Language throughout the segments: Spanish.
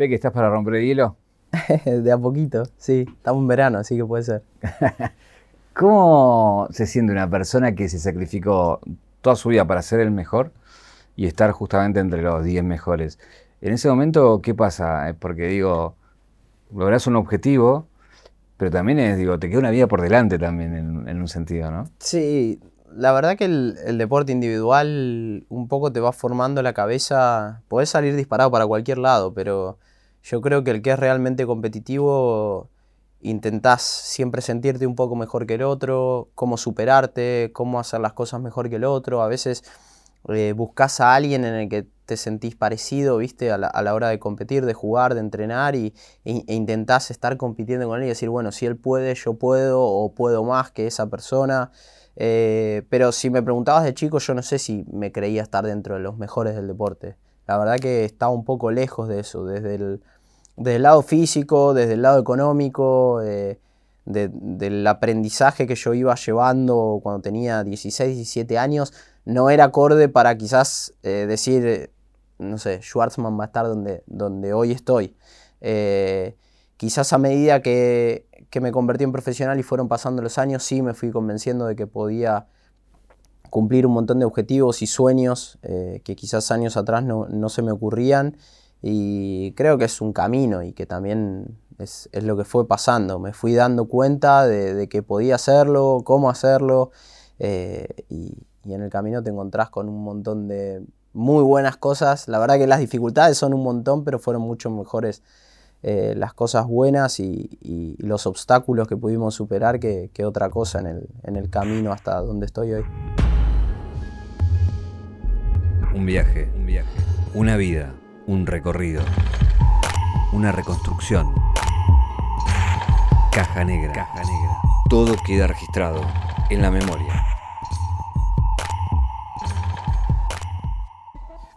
¿Ve que estás para romper el hielo? de a poquito, sí. Estamos en verano, así que puede ser. ¿Cómo se siente una persona que se sacrificó toda su vida para ser el mejor y estar justamente entre los 10 mejores? En ese momento, ¿qué pasa? Porque digo, lográs un objetivo, pero también es, digo, te queda una vida por delante también en, un sentido, ¿no? Sí, la verdad que el, el, deporte individual un poco te va formando la cabeza. Podés salir disparado para cualquier lado, pero yo creo que el que es realmente competitivo intentás siempre sentirte un poco mejor que el otro, cómo superarte, cómo hacer las cosas mejor que el otro. A veces eh, buscas a alguien en el que te sentís parecido, viste, a la, hora de competir, de jugar, de entrenar y, e, e, intentás estar compitiendo con él y decir, bueno, si él puede, yo puedo o puedo más que esa persona. Eh, pero si me preguntabas de chico, yo no sé si me creía estar dentro de los mejores del deporte. La verdad que estaba un poco lejos de eso, desde el, lado físico, desde el lado económico, eh, del aprendizaje que yo iba llevando cuando tenía 16, 17 años, no era acorde para quizás eh, decir, no sé, Schwartzman va a estar donde, donde hoy estoy. Eh, quizás a medida que, que me convertí en profesional y fueron pasando los años, sí me fui convenciendo de que podía cumplir un montón de objetivos y sueños que quizás años atrás no, se me ocurrían y creo que es un camino y que también es, lo que fue pasando. Me fui dando cuenta de, que podía hacerlo, cómo hacerlo eh, y, en el camino te encontrás con un montón de muy buenas cosas. La verdad que las dificultades son un montón, pero fueron mucho mejores eh, las cosas buenas y, los obstáculos que pudimos superar que, otra cosa en el, en el camino hasta donde estoy hoy. Un viaje, un viaje. Una vida, un recorrido. Una reconstrucción. Caja negra. Caja negra. Todo queda registrado en la memoria.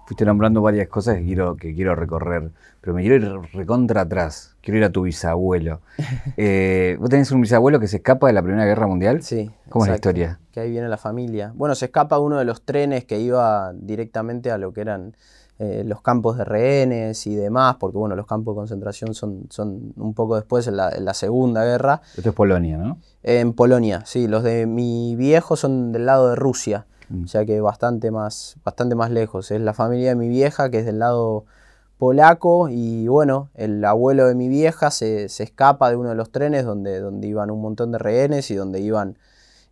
Fuiste nombrando varias cosas que quiero, que quiero recorrer, pero me quiero ir recontra atrás. Quiero ir a tu bisabuelo. Eh, ¿Vos tenés un bisabuelo que se escapa de la Primera Guerra Mundial? Sí. ¿Cómo es la historia? Que ahí viene la familia. Bueno, se escapa uno de los trenes que iba directamente a lo que eran eh, los campos de rehenes y demás, porque bueno, los campos de concentración son, son un poco después, en la, Segunda Guerra. Esto es Polonia, ¿no? En Polonia, sí. Los de mi viejo son del lado de Rusia, mm. o sea que bastante más, bastante más lejos. Es la familia de mi vieja, que es del lado polaco y bueno, el abuelo de mi vieja se, escapa de uno de los trenes donde, donde iban un montón de rehenes y donde iban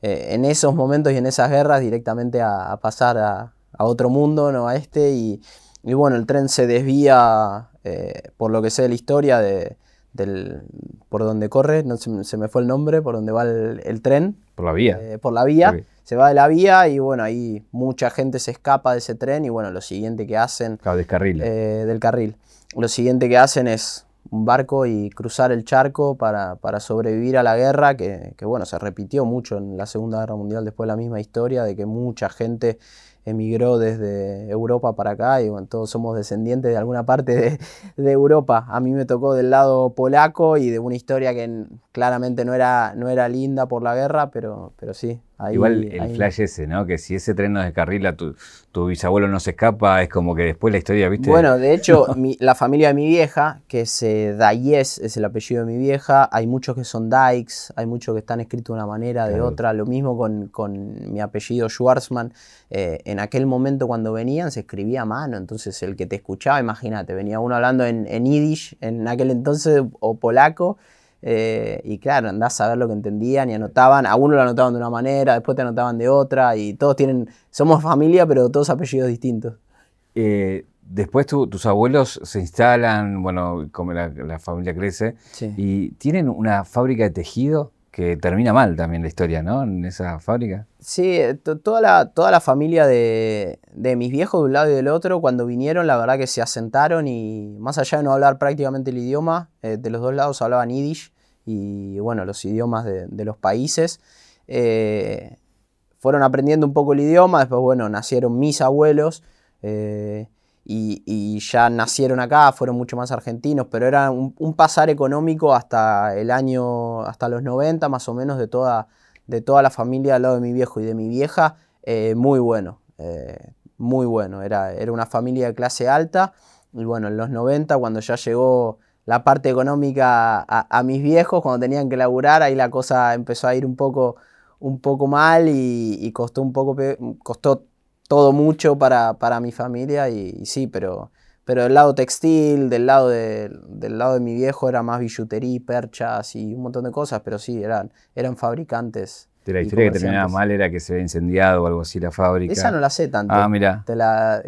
eh, en esos momentos y en esas guerras directamente a, pasar a, otro mundo, no a este, y, bueno, el tren se desvía, eh, por lo que sé de la historia, de, del, por donde corre, no se, me fue el nombre, por donde va el, tren. Por la vía. Eh, por la vía se va de la vía y bueno, ahí mucha gente se escapa de ese tren y bueno, lo siguiente que hacen... del carril. Eh, del carril. Lo siguiente que hacen es un barco y cruzar el charco para, sobrevivir a la guerra, que, que, bueno, se repitió mucho en la Segunda Guerra Mundial después la misma historia de que mucha gente emigró desde Europa para acá y bueno, todos somos descendientes de alguna parte de, Europa. A mí me tocó del lado polaco y de una historia que claramente no era, no era linda por la guerra, pero, pero sí, Igual el flash ese, ¿no? Que si ese tren no descarrila, tu, tu, bisabuelo no se escapa, es como que después la historia, ¿viste? Bueno, de hecho, la familia de mi vieja, que es eh, Dayes, es el apellido de mi vieja, hay muchos que son Dykes, hay muchos que están escritos de una manera, de otra, lo mismo con, mi apellido Schwarzman. Eh, en aquel momento cuando venían se escribía a mano, entonces el que te escuchaba, imagínate, venía uno hablando en, en Yiddish en aquel entonces o polaco eh, y claro, andás a ver lo que entendían y anotaban. A uno lo anotaban de una manera, después te anotaban de otra. Y todos tienen. Somos familia, pero todos apellidos distintos. Eh, después tus abuelos se instalan, bueno, como la, familia crece, y tienen una fábrica de tejido que termina mal también la historia, ¿no? En esa fábrica. Sí, eh, toda la, toda la familia de, mis viejos de un lado y del otro, cuando vinieron, la verdad que se asentaron y más allá de no hablar prácticamente el idioma, eh, de los dos lados hablaban yiddish y bueno, los idiomas de, los países. Eh, fueron aprendiendo un poco el idioma, después bueno, nacieron mis abuelos y, ya nacieron acá, fueron mucho más argentinos, pero era un, pasar económico hasta el año, hasta los 90 más o menos de toda, de toda la familia al lado de mi viejo y de mi vieja, eh, muy bueno, eh, muy bueno, era, era una familia de clase alta Y bueno, en los 90, cuando ya llegó la parte económica a, mis viejos, cuando tenían que laburar, ahí la cosa empezó a ir un poco, un poco mal y, costó un poco, costó todo mucho para, mi familia y, sí, pero, pero del lado textil, del lado de, del lado de mi viejo era más billutería, perchas y un montón de cosas, pero sí, eran, eran fabricantes de la historia que terminaba mal era que se había incendiado o algo así la fábrica. Esa no la sé tanto. Ah, mira.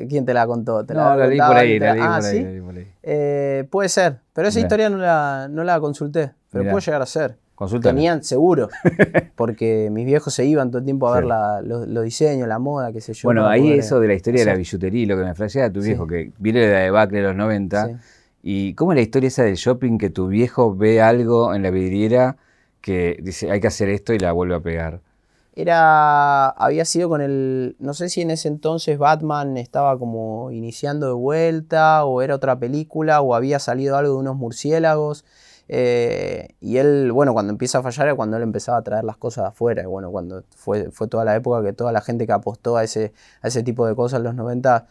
¿Quién te la contó? ¿Te no, la, leí por ahí, la leí ah, por, ahí, ¿sí? Eh, puede ser, pero esa historia no la, no la consulté, pero puede llegar a ser. Tenían seguro, porque mis viejos se iban todo el tiempo a ver los, diseños, la moda, qué sé yo. Bueno, ahí eso de la historia de la billutería, lo que me flashea tu viejo, que viene de la debacle de los 90, y cómo es la historia esa del shopping que tu viejo ve algo en la vidriera que dice hay que hacer esto y la vuelve a pegar. Era, había sido con el, no sé si en ese entonces Batman estaba como iniciando de vuelta o era otra película o había salido algo de unos murciélagos. Eh, y él, bueno, cuando empieza a fallar es cuando él empezaba a traer las cosas afuera. Y bueno, cuando fue, fue toda la época que toda la gente que apostó a ese, a ese tipo de cosas en los 90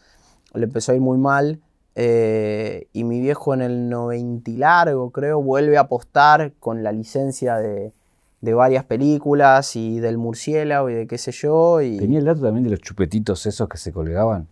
le empezó a ir muy mal. Eh, y mi viejo en el 90 largo, creo, vuelve a apostar con la licencia de, de varias películas y del murciélago y de qué sé yo. Y... ¿Tenía el dato también de los chupetitos esos que se colgaban?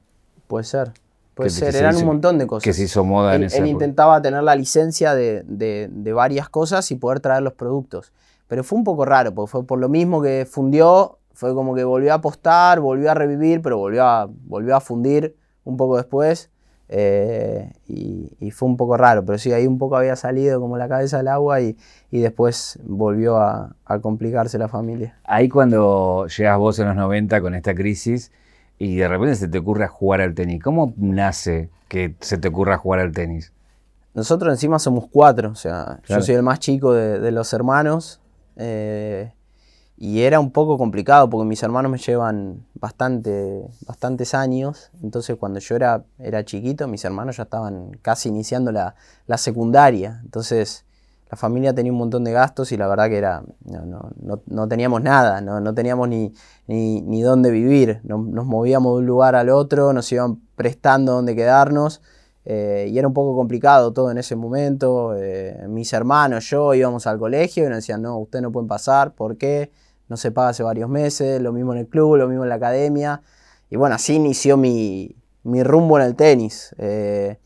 Puede ser. Puede ser, eran un montón de cosas. Que se hizo moda él, en esa Él intentaba tener la licencia de, de, varias cosas y poder traer los productos. Pero fue un poco raro, porque fue por lo mismo que fundió, fue como que volvió a apostar, volvió a revivir, pero volvió a, volvió a fundir un poco después. Eh, y, fue un poco raro, pero sí, ahí un poco había salido como la cabeza del agua y, después volvió a, complicarse la familia. Ahí cuando llegas vos en los 90 con esta crisis y de repente se te ocurre jugar al tenis, ¿cómo nace que se te ocurra jugar al tenis? Nosotros encima somos cuatro, o sea, yo soy el más chico de, los hermanos. Eh, y era un poco complicado porque mis hermanos me llevan bastante, bastantes años. Entonces cuando yo era, era chiquito, mis hermanos ya estaban casi iniciando la, secundaria. Entonces la familia tenía un montón de gastos y la verdad que era, no, teníamos nada, no, teníamos ni, ni, dónde vivir. Nos, movíamos de un lugar al otro, nos iban prestando dónde quedarnos. Eh, y era un poco complicado todo en ese momento. Eh, mis hermanos, yo íbamos al colegio y nos decían, no, ustedes no pueden pasar, ¿por qué? no se paga hace varios meses, lo mismo en el club, lo mismo en la academia. Y bueno, así inició mi, rumbo en el tenis. Eh,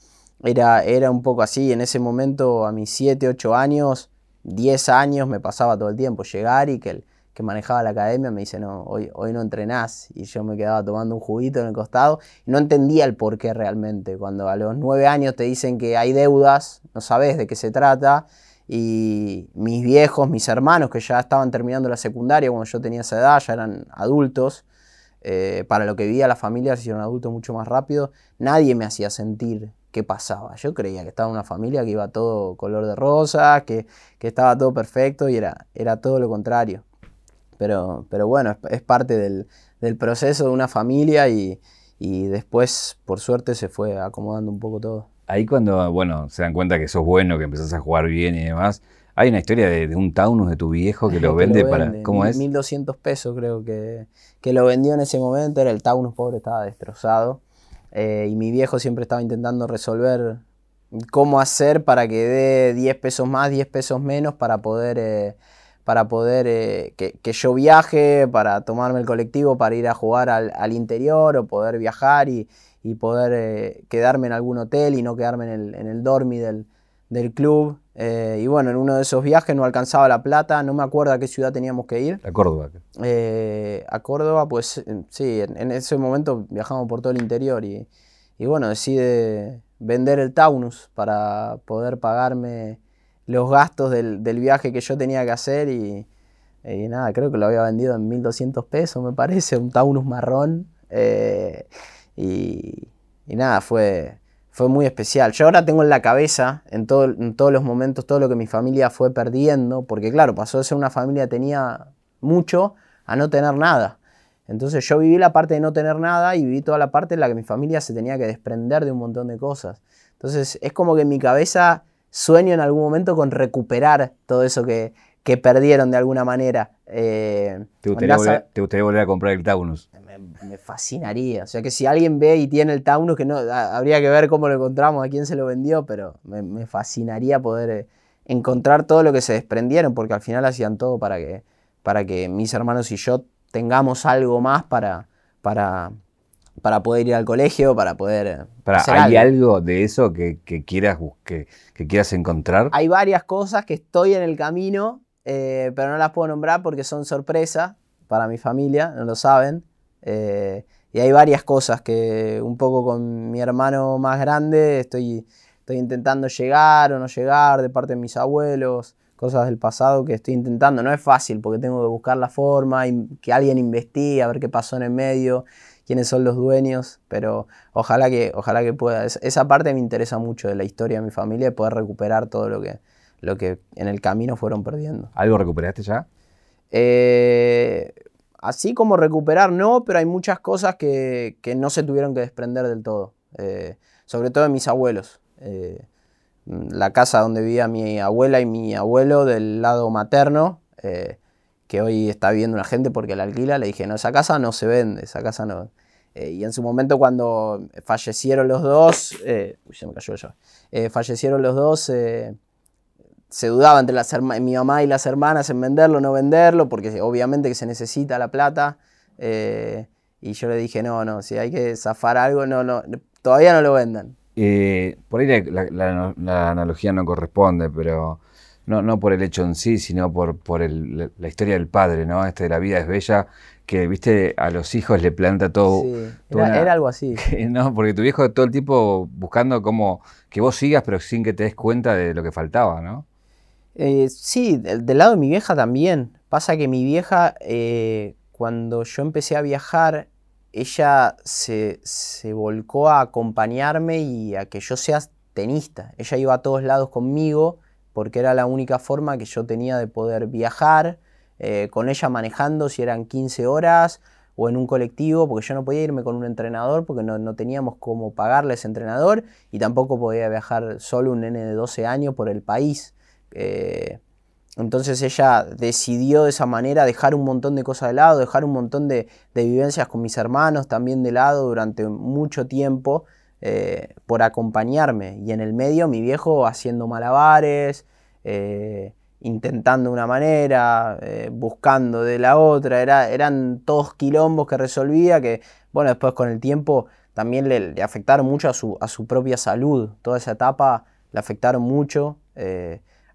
era, era un poco así, en ese momento a mis 7, 8 años, 10 años me pasaba todo el tiempo llegar y que el que manejaba la academia me dice, no, hoy, hoy no entrenás. Y yo me quedaba tomando un juguito en el costado y no entendía el por qué realmente. Cuando a los 9 años te dicen que hay deudas, no sabes de qué se trata y mis viejos, mis hermanos que ya estaban terminando la secundaria cuando yo tenía esa edad, ya eran adultos, eh, para lo que vivía la familia se hicieron adultos mucho más rápido, nadie me hacía sentir qué pasaba. Yo creía que estaba en una familia que iba todo color de rosa, que, estaba todo perfecto y era, era todo lo contrario. Pero, pero bueno, es, parte del, proceso de una familia y después, por suerte, se fue acomodando un poco todo ahí cuando, bueno, se dan cuenta que sos bueno, que empezás a jugar bien y demás, hay una historia de, un Taunus de tu viejo que lo vende, para... ¿Cómo es? 1200 pesos creo que, que lo vendió en ese momento, era el Taunus pobre, estaba destrozado. Eh, y mi viejo siempre estaba intentando resolver cómo hacer para que dé 10 pesos más, 10 pesos menos para poder... Eh, para poder eh, que, yo viaje, para tomarme el colectivo, para ir a jugar al, al interior o poder viajar y, y poder quedarme en algún hotel y no quedarme en el, en el dormi del, club. Eh, y bueno, en uno de esos viajes no alcanzaba la plata, no me acuerdo a qué ciudad teníamos que ir. A Córdoba. Eh, a Córdoba, pues sí, en, ese momento viajamos por todo el interior y, bueno, decide vender el Taunus para poder pagarme los gastos del, viaje que yo tenía que hacer y, nada, creo que lo había vendido en 1200 pesos, me parece, un Taunus marrón. Y, nada, fue, fue muy especial. Yo ahora tengo en la cabeza, en, todos los momentos, todo lo que mi familia fue perdiendo, porque claro, pasó de ser una familia que tenía mucho a no tener nada. Entonces yo viví la parte de no tener nada y viví toda la parte en la que mi familia se tenía que desprender de un montón de cosas. Entonces es como que en mi cabeza sueño en algún momento con recuperar todo eso que, que perdieron de alguna manera. ¿Te, gustaría volver, a comprar el Taunus? Me, fascinaría. O sea que si alguien ve y tiene el Taunus, que no, habría que ver cómo lo encontramos, a quién se lo vendió, pero me, fascinaría poder encontrar todo lo que se desprendieron, porque al final hacían todo para que, para que mis hermanos y yo tengamos algo más para, para, para poder ir al colegio, para poder... Para, ¿Hay algo. de eso que, quieras, que, quieras encontrar? Hay varias cosas que estoy en el camino, eh, pero no las puedo nombrar porque son sorpresa para mi familia, no lo saben. Eh, y hay varias cosas que un poco con mi hermano más grande estoy, estoy intentando llegar o no llegar de parte de mis abuelos, cosas del pasado que estoy intentando. No es fácil porque tengo que buscar la forma y que alguien investigue, a ver qué pasó en el medio quiénes son los dueños, pero ojalá que, ojalá que pueda. esa parte me interesa mucho de la historia de mi familia, de poder recuperar todo lo que, lo que en el camino fueron perdiendo. ¿Algo recuperaste ya? Eh, así como recuperar, no, pero hay muchas cosas que, no se tuvieron que desprender del todo. Eh, sobre todo de mis abuelos. Eh, la casa donde vivía mi abuela y mi abuelo del lado materno, que hoy está viviendo una gente porque la alquila, le dije, no, esa casa no se vende, esa casa no. Eh, y en su momento cuando fallecieron los dos, eh, uy, se me cayó ya, eh, fallecieron los dos, se dudaba entre las mi mamá y las hermanas en venderlo o no venderlo, porque obviamente que se necesita la plata. y yo le dije, no, no, si hay que zafar algo, no, no, todavía no lo vendan. por ahí la analogía no corresponde, pero no, no por el hecho en sí, sino por, por el, la historia del padre, ¿no? Este de la vida es bella, que, viste, a los hijos le planta todo. Sí, era, algo así. no, porque tu viejo todo el tiempo buscando cómo que vos sigas, pero sin que te des cuenta de lo que faltaba, ¿no? Eh, sí, del, lado de mi vieja también. Pasa que mi vieja, eh, cuando yo empecé a viajar, ella se, se volcó a acompañarme y a que yo sea tenista. Ella iba a todos lados conmigo porque era la única forma que yo tenía de poder viajar eh, con ella manejando si eran 15 horas o en un colectivo, porque yo no podía irme con un entrenador porque no, teníamos cómo pagarle ese entrenador y tampoco podía viajar solo un nene de 12 años por el país. Eh, entonces ella decidió de esa manera dejar un montón de cosas de lado, dejar un montón de, vivencias con mis hermanos también de lado durante mucho tiempo eh, por acompañarme. Y en el medio mi viejo haciendo malabares, eh, intentando una manera, buscando de la otra. Era, eran todos quilombos que resolvía que, bueno, después con el tiempo también le, afectaron mucho a su, a su, propia salud. Toda esa etapa le afectaron mucho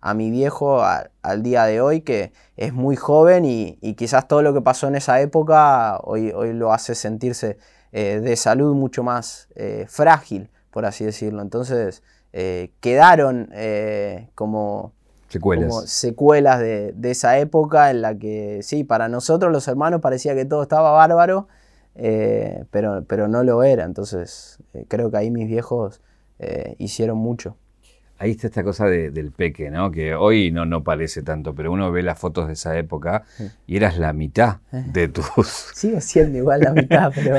a mi viejo al día de hoy, que es muy joven y, y, quizás todo lo que pasó en esa época hoy, hoy lo hace sentirse eh, de salud mucho más eh, frágil, por así decirlo. Entonces eh, quedaron como secuelas, de, esa época en la que, sí, para nosotros los hermanos parecía que todo estaba bárbaro, pero, pero no lo era. Entonces creo que ahí mis viejos hicieron mucho ahí está esta cosa del peque, ¿no? Que hoy no, no parece tanto, pero uno ve las fotos de esa época y eras la mitad eh. de tus... Sigo siendo igual la mitad, pero...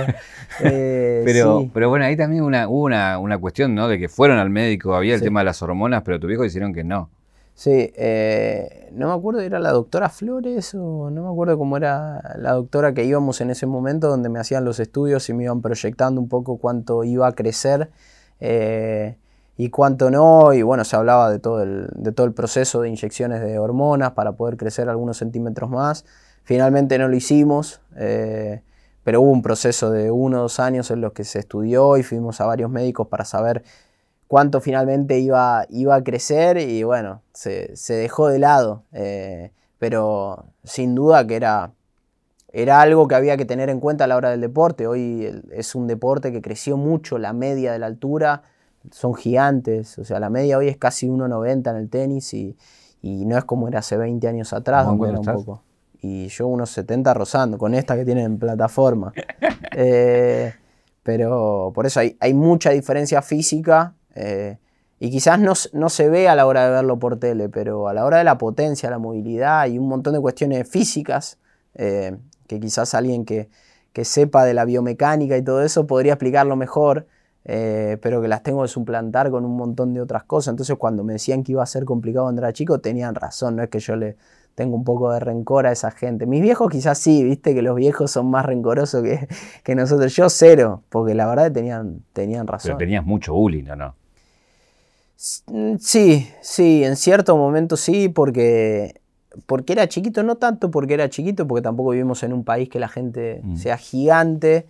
Eh, pero, pero bueno, ahí también una, hubo una, cuestión, ¿no? De que fueron al médico, había el tema de las hormonas, pero tu viejo dijeron que no. Sí, eh, no me acuerdo, era la doctora Flores o no me acuerdo cómo era la doctora que íbamos en ese momento donde me hacían los estudios y me iban proyectando un poco cuánto iba a crecer y cuánto no, y bueno, se hablaba de todo, el, de todo el proceso de inyecciones de hormonas para poder crecer algunos centímetros más. Finalmente no lo hicimos, eh, pero hubo un proceso de uno o dos años en los que se estudió y fuimos a varios médicos para saber cuánto finalmente iba, iba a crecer y bueno, se, dejó de lado, eh, pero sin duda que era, era algo que había que tener en cuenta a la hora del deporte. Hoy es un deporte que creció mucho la media de la altura son gigantes, o sea, la media hoy es casi 1,90 en el tenis y, no es como era hace 20 años atrás, donde era un poco. Y yo unos 70 rozando, con esta que tienen en plataforma. Eh, pero por eso hay, mucha diferencia física eh, y quizás no, no, se ve a la hora de verlo por tele, pero a la hora de la potencia, la movilidad y un montón de cuestiones físicas, eh, que quizás alguien que, que sepa de la biomecánica y todo eso podría explicarlo mejor. Eh, pero que las tengo que suplantar con un montón de otras cosas. Entonces cuando me decían que iba a ser complicado cuando era chico, tenían razón, no es que yo le tengo un poco de rencor a esa gente. Mis viejos quizás sí, viste que los viejos son más rencorosos que, que nosotros. Yo cero, porque la verdad tenían, tenían razón. Pero tenías mucho bullying, ¿o no? Mm, sí, sí, en cierto momento sí, porque, porque era chiquito, no tanto porque era chiquito, porque tampoco vivimos en un país que la gente mm. sea gigante,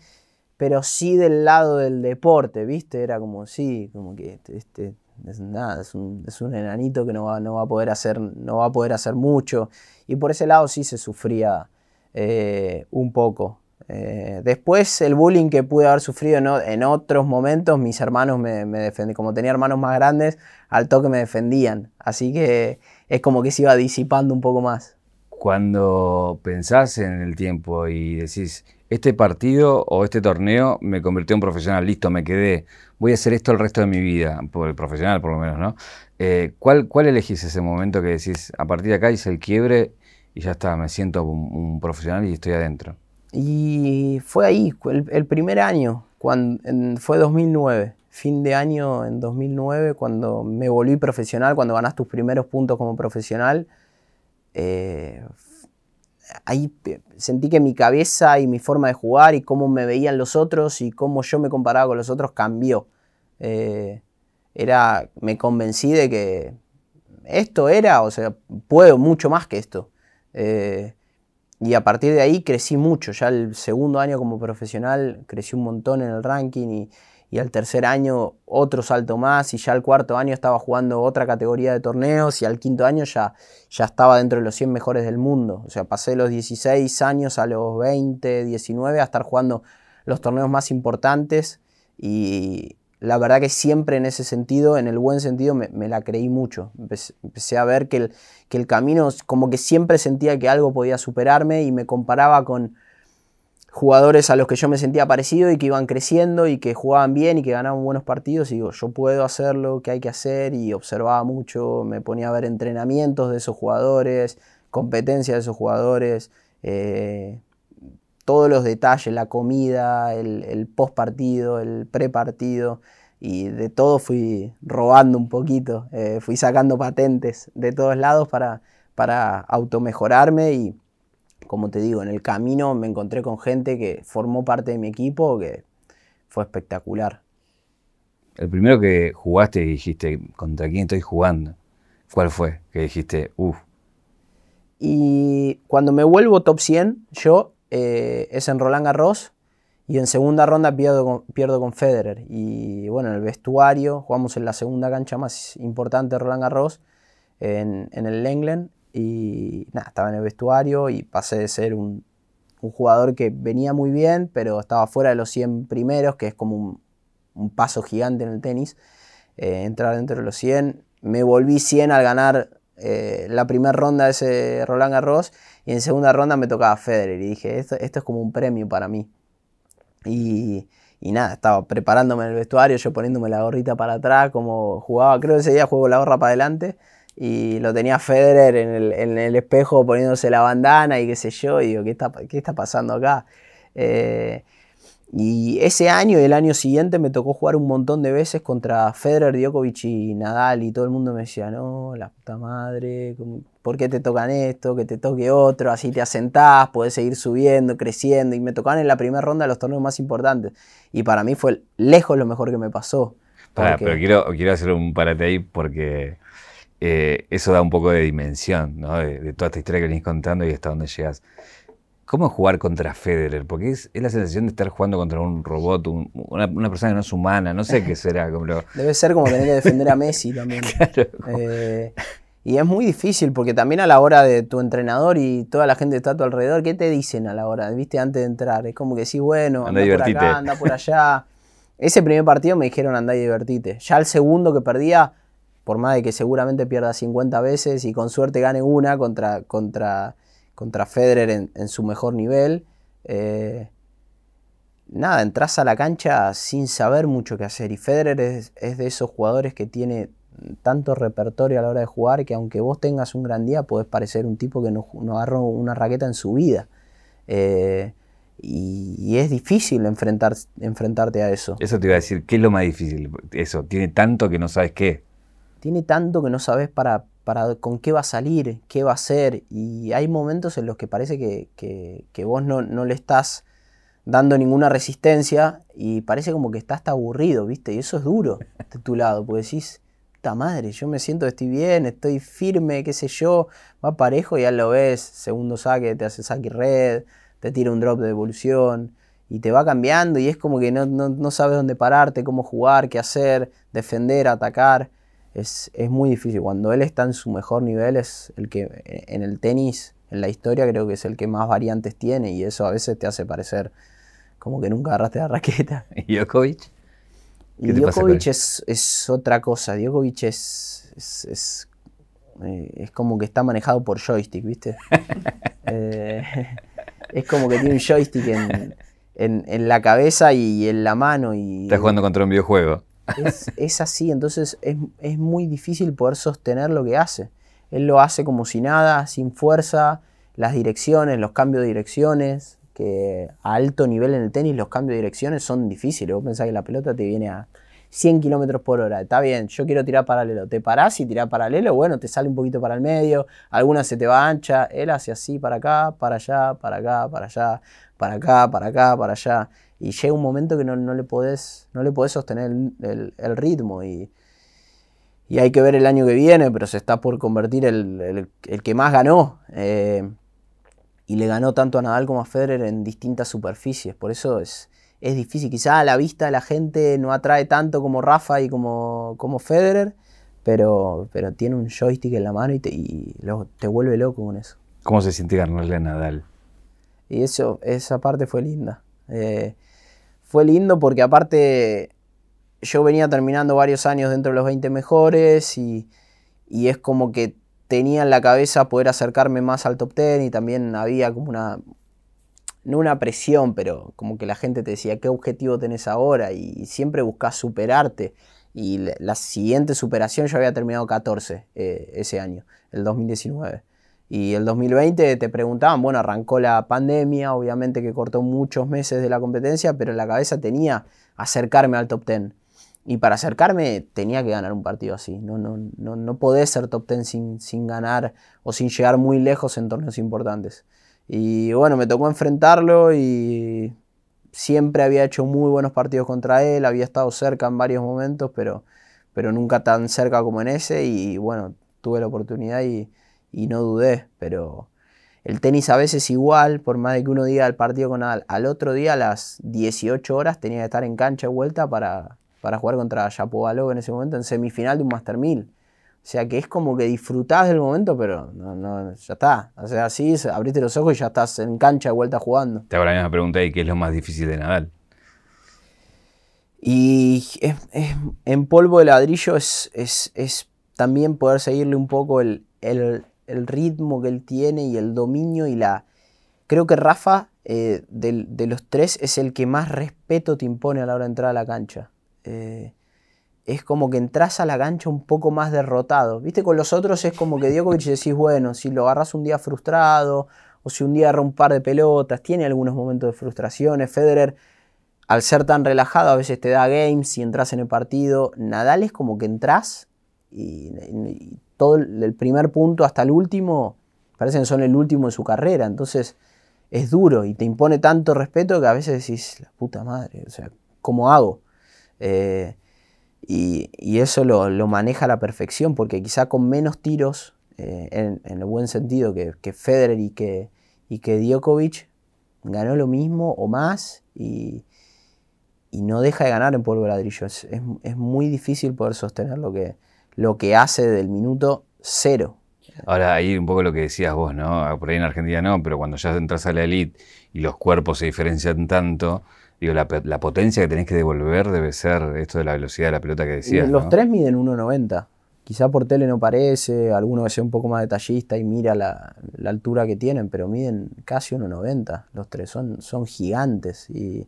pero sí del lado del deporte, ¿viste? Era como, sí, como que este, este es nada, es un, enanito que no va, no va, a poder hacer, no va a poder hacer mucho. Y por ese lado sí se sufría eh, un poco. Eh, después el bullying que pude haber sufrido en, otros momentos, mis hermanos me, me defendían, como tenía hermanos más grandes, al toque me defendían. Así que es como que se iba disipando un poco más. Cuando pensás en el tiempo y decís, este partido o este torneo me convirtió en profesional, listo, me quedé, voy a hacer esto el resto de mi vida, por el profesional por lo menos, ¿no? Eh, ¿cuál, ¿Cuál elegís ese momento que decís, a partir de acá hice el quiebre y ya está, me siento un profesional y estoy adentro? Y fue ahí, el, primer año, cuando, fue 2009, fin de año en 2009, cuando me volví profesional, cuando ganas tus primeros puntos como profesional. Eh, ahí sentí que mi cabeza y mi forma de jugar y cómo me veían los otros y cómo yo me comparaba con los otros cambió. Eh, era, me convencí de que esto era, o sea, puedo mucho más que esto. Eh, y a partir de ahí crecí mucho. Ya el segundo año como profesional crecí un montón en el ranking y, y al tercer año otro salto más y ya al cuarto año estaba jugando otra categoría de torneos y al quinto año ya, ya estaba dentro de los 100 mejores del mundo. O sea, pasé los 16 años a los 20, 19 a estar jugando los torneos más importantes y, la verdad que siempre en ese sentido, en el buen sentido, me, la creí mucho. Empecé, a ver que el, que el, camino, como que siempre sentía que algo podía superarme y me comparaba con jugadores a los que yo me sentía parecido y que iban creciendo y que jugaban bien y que ganaban buenos partidos. Y digo, yo puedo hacer lo que hay que hacer y observaba mucho, me ponía a ver entrenamientos de esos jugadores, competencias de esos jugadores. Eh, todos los detalles, la comida, el, post partido, el pre partido, y de todo fui robando un poquito, eh, fui sacando patentes de todos lados para, para automejorarme y como te digo, en el camino me encontré con gente que formó parte de mi equipo que fue espectacular. El primero que jugaste y dijiste, ¿contra quién estoy jugando? ¿Cuál fue? Que dijiste, uff. Y cuando me vuelvo top 100, yo eh, es en Roland Garros y en segunda ronda pierdo con, pierdo con Federer. Y bueno, en el vestuario jugamos en la segunda cancha más importante de Roland Garros, en, el Lenglen. Y nada, estaba en el vestuario y pasé de ser un, jugador que venía muy bien, pero estaba fuera de los 100 primeros, que es como un, paso gigante en el tenis. Eh, entrar dentro de los 100. Me volví 100 al ganar eh, la primera ronda de ese Roland Garros y en segunda ronda me tocaba Federer y dije, esto, esto es como un premio para mí. Y, y, nada, estaba preparándome en el vestuario, yo poniéndome la gorrita para atrás, como jugaba, creo que ese día juego la gorra para adelante y lo tenía Federer en el, en el espejo poniéndose la bandana y qué sé yo, y digo, ¿qué está, qué está pasando acá? Eh, y ese año y el año siguiente me tocó jugar un montón de veces contra Federer, Djokovic y Nadal y todo el mundo me decía, no, la puta madre, ¿por qué te tocan esto? Que te toque otro, así te asentás, podés seguir subiendo, creciendo. Y me tocaban en la primera ronda los torneos más importantes. Y para mí fue lejos lo mejor que me pasó. pero quiero, quiero hacer un parate ahí porque eh, eso da un poco de dimensión, ¿no? De, de, toda esta historia que venís contando y hasta dónde llegas. ¿Cómo jugar contra Federer? Porque es, la sensación de estar jugando contra un robot, una, persona que no es humana, no sé qué será. Como Debe ser como tener que defender a Messi también. Eh, y es muy difícil porque también a la hora de tu entrenador y toda la gente que está a tu alrededor, ¿qué te dicen a la hora? ¿Viste? Antes de entrar. Es como que sí, bueno, anda, por acá, anda por allá. Ese primer partido me dijeron anda y divertite. Ya el segundo que perdía, por más de que seguramente pierda 50 veces y con suerte gane una contra, contra contra Federer en, su mejor nivel. Eh, nada, entras a la cancha sin saber mucho qué hacer. Y Federer es, de esos jugadores que tiene tanto repertorio a la hora de jugar que aunque vos tengas un gran día, podés parecer un tipo que no, agarró una raqueta en su vida. Eh, y, es difícil enfrentar, enfrentarte a eso. Eso te iba a decir, ¿qué es lo más difícil? Eso, tiene tanto que no sabes qué. Tiene tanto que no sabes para, para con qué va a salir, qué va a hacer. Y hay momentos en los que parece que, vos no, no, le estás dando ninguna resistencia y parece como que estás hasta aburrido, ¿viste? Y eso es duro de tu lado, porque decís, puta madre, yo me siento que estoy bien, estoy firme, qué sé yo, va parejo y ya lo ves, segundo saque, te hace saque red, te tira un drop de evolución y te va cambiando y es como que no, sabes dónde pararte, cómo jugar, qué hacer, defender, atacar. Es, muy difícil. Cuando él está en su mejor nivel es el que en el tenis, en la historia, creo que es el que más variantes tiene y eso a veces te hace parecer como que nunca agarraste la raqueta. ¿Y Djokovic? Y Djokovic es, es, otra cosa. Djokovic es, es, eh, es, como que está manejado por joystick, ¿viste? eh, es como que tiene un joystick en, la cabeza y en la mano. Y, Estás jugando contra un videojuego. Es, así, entonces es, muy difícil poder sostener lo que hace. Él lo hace como si nada, sin fuerza, las direcciones, los cambios de direcciones, que a alto nivel en el tenis los cambios de direcciones son difíciles. Vos pensás que la pelota te viene a 100 kilómetros por hora. Está bien, yo quiero tirar paralelo. Te parás y tirás paralelo, bueno, te sale un poquito para el medio, alguna se te va ancha. Él hace así para acá, para allá, para acá, para allá, para acá, para acá, para allá. Y llega un momento que no, le, podés, no le podés sostener el, ritmo. Y, y, hay que ver el año que viene, pero se está por convertir el, que más ganó. Eh, y le ganó tanto a Nadal como a Federer en distintas superficies. Por eso es, es difícil. Quizá a la vista de la gente no atrae tanto como Rafa y como, como Federer, pero, pero tiene un joystick en la mano y, te, te vuelve loco con eso. ¿Cómo se siente ganarle a Nadal? Y eso, esa parte fue linda. Eh, fue lindo porque aparte yo venía terminando varios años dentro de los 20 mejores y, y es como que tenía en la cabeza poder acercarme más al top 10 y también había como una, no una presión, pero como que la gente te decía, ¿qué objetivo tenés ahora? Y siempre buscas superarte. Y la siguiente superación yo había terminado 14 eh, ese año, el 2019. Y el 2020 te preguntaban, bueno, arrancó la pandemia, obviamente que cortó muchos meses de la competencia, pero en la cabeza tenía acercarme al top 10. Y para acercarme tenía que ganar un partido así. No, no, no, no podés ser top 10 sin, sin ganar o sin llegar muy lejos en torneos importantes. Y bueno, me tocó enfrentarlo y siempre había hecho muy buenos partidos contra él, había estado cerca en varios momentos, pero, pero nunca tan cerca como en ese. Y bueno, tuve la oportunidad y, no dudé, pero el tenis a veces igual, por más de que uno diga el partido con Nadal, al otro día a las 18 horas tenía que estar en cancha de vuelta para, para jugar contra Shapovalov en ese momento en semifinal de un Master 1000. O sea que es como que disfrutás del momento, pero no, no, ya está. O sea, así abriste los ojos y ya estás en cancha de vuelta jugando. Te hago la misma pregunta y qué es lo más difícil de Nadal. Y en polvo de ladrillo es, es, también poder seguirle un poco el, ritmo que él tiene y el dominio y la... Creo que Rafa, eh, de, los tres, es el que más respeto te impone a la hora de entrar a la cancha. Eh, es como que entras a la cancha un poco más derrotado. ¿Viste? Con los otros es como que Djokovic decís, bueno, si lo agarras un día frustrado, o si un día agarra un par de pelotas, tiene algunos momentos de frustraciones. Federer, al ser tan relajado, a veces te da games y entras en el partido. Nadal es como que entras y, todo el primer punto hasta el último, parecen son el último de su carrera. Entonces es duro y te impone tanto respeto que a veces decís, la puta madre, o sea, ¿cómo hago? Eh, y, eso lo, maneja a la perfección, porque quizá con menos tiros, eh, en, el buen sentido, que, que Federer y que, y que Djokovic, ganó lo mismo o más y, no deja de ganar en polvo ladrillo. Es, muy difícil poder sostener lo que, lo que hace del minuto cero. Ahora, ahí un poco lo que decías vos, ¿no? Por ahí en Argentina no, pero cuando ya entras a la elite y los cuerpos se diferencian tanto, Digo, la, potencia que tenés que devolver debe ser esto de la velocidad de la pelota que decías. Los tres miden 1,90. Quizá por tele no parece, alguno que sea un poco más detallista y mira la, altura que tienen, pero miden casi 1,90. Los tres son, son gigantes y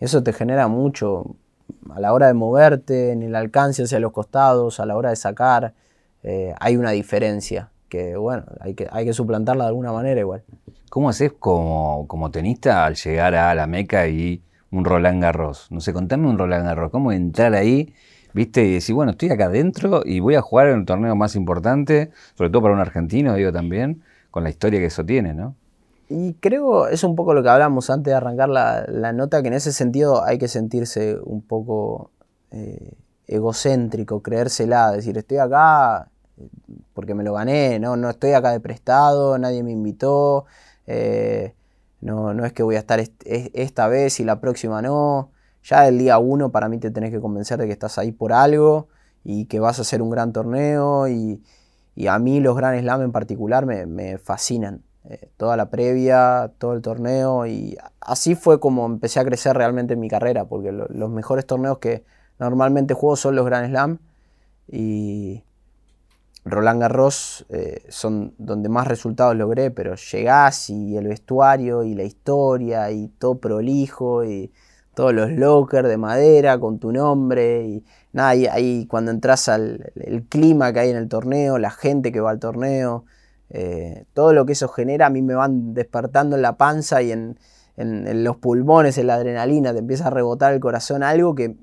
eso te genera mucho a la hora de moverte, en el alcance hacia los costados, a la hora de sacar. Eh, hay una diferencia que bueno, hay que, hay que suplantarla de alguna manera igual. ¿Cómo haces como, como tenista al llegar a la Meca y un Roland Garros? No sé, contame un Roland Garros, ¿cómo entrar ahí? ¿Viste? Y decir, bueno, estoy acá adentro y voy a jugar en el torneo más importante, sobre todo para un argentino, digo también, con la historia que eso tiene, ¿no? Y creo, es un poco lo que hablamos antes de arrancar la, nota, que en ese sentido hay que sentirse un poco eh, egocéntrico, creérsela, decir, estoy acá eh, porque me lo gané, no, no estoy acá de prestado, nadie me invitó, eh, no, no es que voy a estar esta vez y la próxima no. Ya el día uno para mí te tenés que convencer de que estás ahí por algo y que vas a hacer un gran torneo y, a mí los Grand Slam en particular me fascinan. Eh, toda la previa, todo el torneo y así fue como empecé a crecer realmente en mi carrera, porque los mejores torneos que normalmente juego son los Grand Slam y Roland Garros eh, son donde más resultados logré, pero llegás y el vestuario y la historia y todo prolijo y todos los lockers de madera con tu nombre y nada, ahí, cuando entras al el clima que hay en el torneo, la gente que va al torneo, eh, todo lo que eso genera a mí me van despertando en la panza y en, los pulmones, en la adrenalina, te empieza a rebotar el corazón, algo que,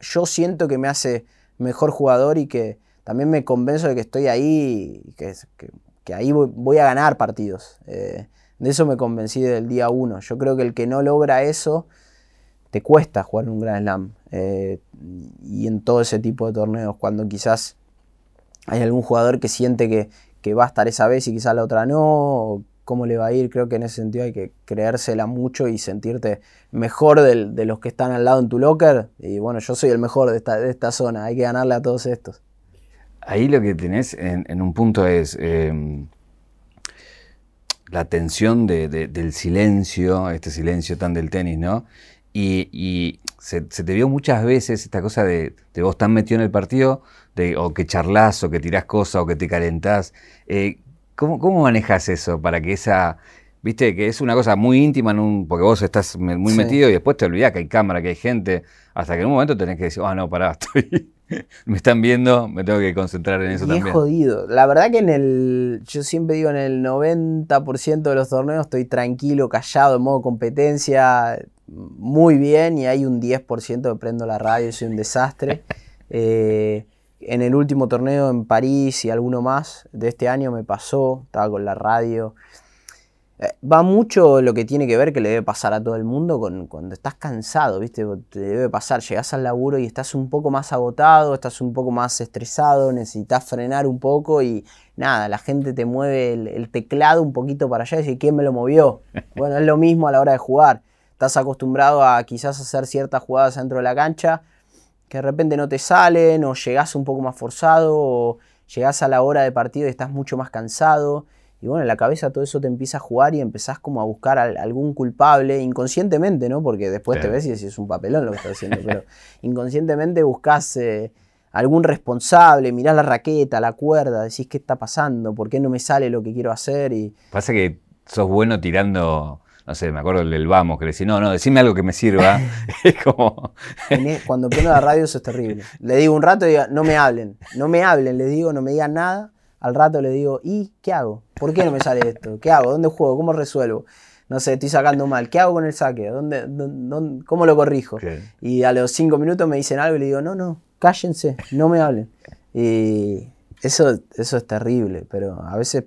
yo siento que me hace mejor jugador y que también me convenzo de que estoy ahí, que, que, ahí voy, a ganar partidos. Eh, de eso me convencí del día uno. Yo creo que el que no logra eso, te cuesta jugar en un Grand Slam. Eh, y en todo ese tipo de torneos, cuando quizás hay algún jugador que siente que, que va a estar esa vez y quizás la otra no, cómo le va a ir, creo que en ese sentido hay que creérsela mucho y sentirte mejor de los que están al lado en tu locker. Y bueno, yo soy el mejor de esta, zona, hay que ganarle a todos estos. Ahí lo que tenés en, un punto es em, la tensión del silencio, este silencio tan del tenis, ¿no? Y, se, te vio muchas veces esta cosa de, de vos tan metido en el partido, o que charlas, o que tirás cosas, o que te calentás. Eh, ¿cómo, ¿Cómo manejas eso para que esa... Viste que es una cosa muy íntima, en un, porque vos estás muy metido y después te olvidás que hay cámara, que hay gente, hasta que en un momento tenés que decir, ah, no, pará, estoy, me están viendo, me tengo que concentrar en eso y también. Es jodido. La verdad que en el, yo siempre digo, en el 90% de los torneos estoy tranquilo, callado, en modo competencia, muy bien, y hay un 10% que prendo la radio y soy un desastre. Eh, en el último torneo en París y alguno más de este año me pasó, estaba con la radio. Eh, va mucho lo que tiene que ver que le debe pasar a todo el mundo con, cuando estás cansado, ¿viste? Te debe pasar, llegás al laburo y estás un poco más agotado, estás un poco más estresado, necesitas frenar un poco y nada, la gente te mueve el, teclado un poquito para allá y dice, ¿quién me lo movió? Bueno, es lo mismo a la hora de jugar. Estás acostumbrado a quizás hacer ciertas jugadas dentro de la cancha que de repente no te salen o llegás un poco más forzado o llegás a la hora de partido y estás mucho más cansado. Y bueno, en la cabeza todo eso te empieza a jugar y empezás como a buscar algún culpable, inconscientemente, ¿no? Porque después te ves y decís, es un papelón lo que estás haciendo, pero inconscientemente buscas eh, algún responsable, mirás la raqueta, la cuerda, decís, ¿qué está pasando? ¿Por qué no me sale lo que quiero hacer? Y... Pasa que sos bueno tirando no sé, me acuerdo del vamos, que le decía, no, no, decime algo que me sirva. es como... Cuando prendo la radio eso es terrible. Le digo un rato y digo, no me hablen, no me hablen, le digo, no me digan nada. Al rato le digo, ¿y qué hago? ¿Por qué no me sale esto? ¿Qué hago? ¿Dónde juego? ¿Cómo resuelvo? No sé, estoy sacando mal. ¿Qué hago con el saque? ¿Dónde, cómo lo corrijo? Y a los cinco minutos me dicen algo y le digo, no, no, cállense, no me hablen. Y eso, eso es terrible, pero a veces,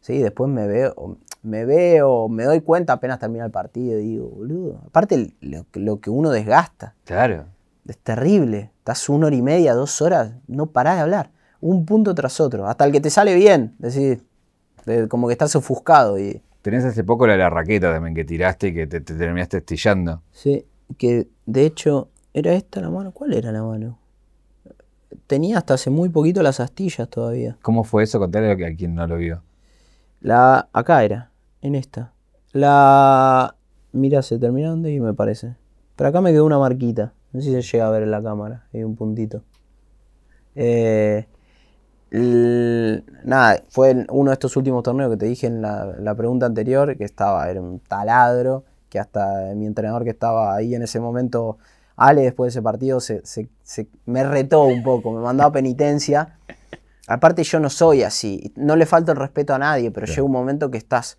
sí, después me veo, me veo, me doy cuenta apenas termina el partido y digo, boludo, aparte lo, que uno desgasta. Claro. Es terrible. Estás una hora y media, dos horas, no parás de hablar. Un punto tras otro. Hasta el que te sale bien. decir, como que estás ofuscado. Y... Tenés hace poco la, la raqueta también que tiraste y que te, terminaste estillando. Sí, que de hecho, ¿era esta la mano? ¿Cuál era la mano? Tenía hasta hace muy poquito las astillas todavía. ¿Cómo fue eso? Contale a quien no lo vio. La, acá era, en esta. La, mira, se terminaron de ir, me parece. Pero acá me quedó una marquita. No sé si se llega a ver en la cámara. Hay un puntito. Eh, nada, fue uno de estos últimos torneos que te dije en la, pregunta anterior, que estaba, era un taladro, que hasta mi entrenador que estaba ahí en ese momento, Ale, después de ese partido, se, me retó un poco, me mandó a penitencia Aparte yo no soy así, no le falta el respeto a nadie, pero llega un momento que estás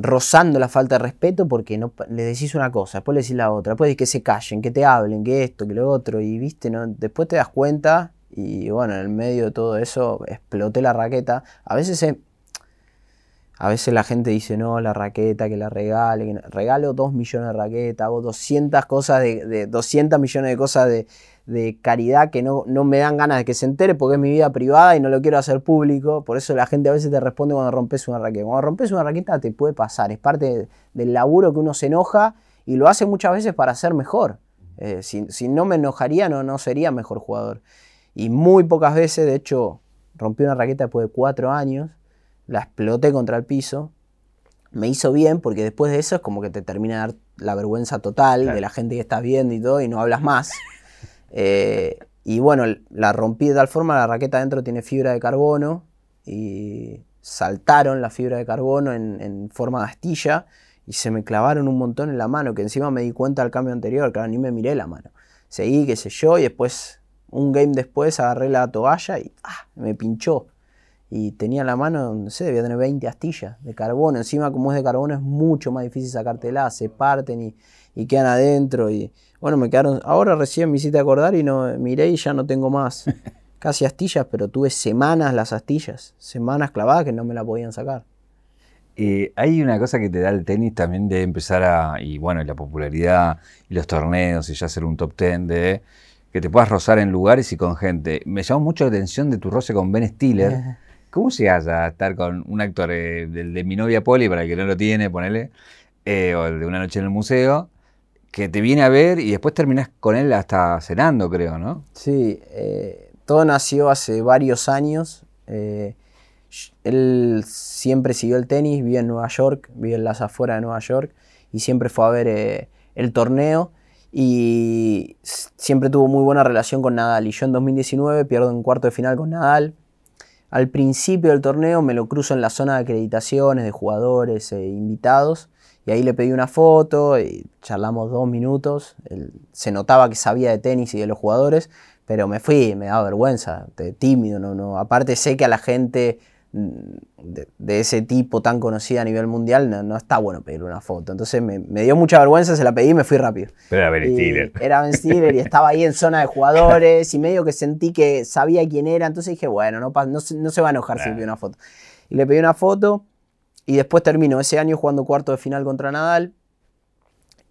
rozando la falta de respeto porque no, le decís una cosa, después le decís la otra, después que se callen, que te hablen, que esto, que lo otro, y viste, ¿no? después te das cuenta y bueno, en el medio de todo eso exploté la raqueta. A veces, a veces la gente dice, no, la raqueta, que la regale, regalo 2 millones de raquetas, hago 200 cosas de, de 200 millones de cosas de, de caridad que no, no, me dan ganas de que se entere porque es mi vida privada y no lo quiero hacer público. Por eso la gente a veces te responde cuando rompes una raqueta. Cuando rompes una raqueta te puede pasar, es parte del laburo que uno se enoja y lo hace muchas veces para ser mejor. Eh, si, si, no me enojaría, no, no sería mejor jugador. Y muy pocas veces, de hecho, rompí una raqueta después de cuatro años, la exploté contra el piso. Me hizo bien porque después de eso es como que te termina de dar la vergüenza total de la gente que estás viendo y todo y no hablas más. Eh, y bueno, la rompí de tal forma, la raqueta adentro tiene fibra de carbono y saltaron la fibra de carbono en, forma de astilla y se me clavaron un montón en la mano, que encima me di cuenta del cambio anterior, claro, ni me miré la mano. Seguí, qué sé yo, y después, un game después, agarré la toalla y ah, me pinchó. Y tenía la mano, no sé, debía tener 20 astillas de carbono. Encima, como es de carbono, es mucho más difícil sacártela, se parten y, y quedan adentro. Y bueno, me quedaron. Ahora recién me hiciste acordar y no miré y ya no tengo más casi astillas, pero tuve semanas las astillas, semanas clavadas que no me la podían sacar. Eh, hay una cosa que te da el tenis también de empezar a, y bueno, la popularidad y los torneos y ya ser un top ten de que te puedas rozar en lugares y con gente. Me llamó mucho la atención de tu roce con Ben Stiller. ¿Cómo se a estar con un actor eh, del de mi novia Poli, para el que no lo tiene, ponele, eh, o el de una noche en el museo, que te viene a ver y después terminas con él hasta cenando, creo, ¿no? Sí, eh, todo nació hace varios años. él siempre siguió el tenis, vive en Nueva York, vive en las afueras de Nueva York y siempre fue a ver el torneo y siempre tuvo muy buena relación con Nadal. Y yo en 2019 pierdo un cuarto de final con Nadal al principio del torneo me lo cruzo en la zona de acreditaciones de jugadores e invitados y ahí le pedí una foto y charlamos dos minutos. se notaba que sabía de tenis y de los jugadores, pero me fui, me daba vergüenza, tímido, no, no. Aparte sé que a la gente de, ese tipo tan conocida a nivel mundial, no, está bueno pedirle una foto. Entonces me, dio mucha vergüenza, se la pedí y me fui rápido. Pero era Ben Stiller. Era Ben Stiller y estaba ahí en zona de jugadores y medio que sentí que sabía quién era. Entonces dije, bueno, no, no, se va a enojar si le pido una foto. Y le pedí una foto y después terminó ese año jugando cuarto de final contra Nadal.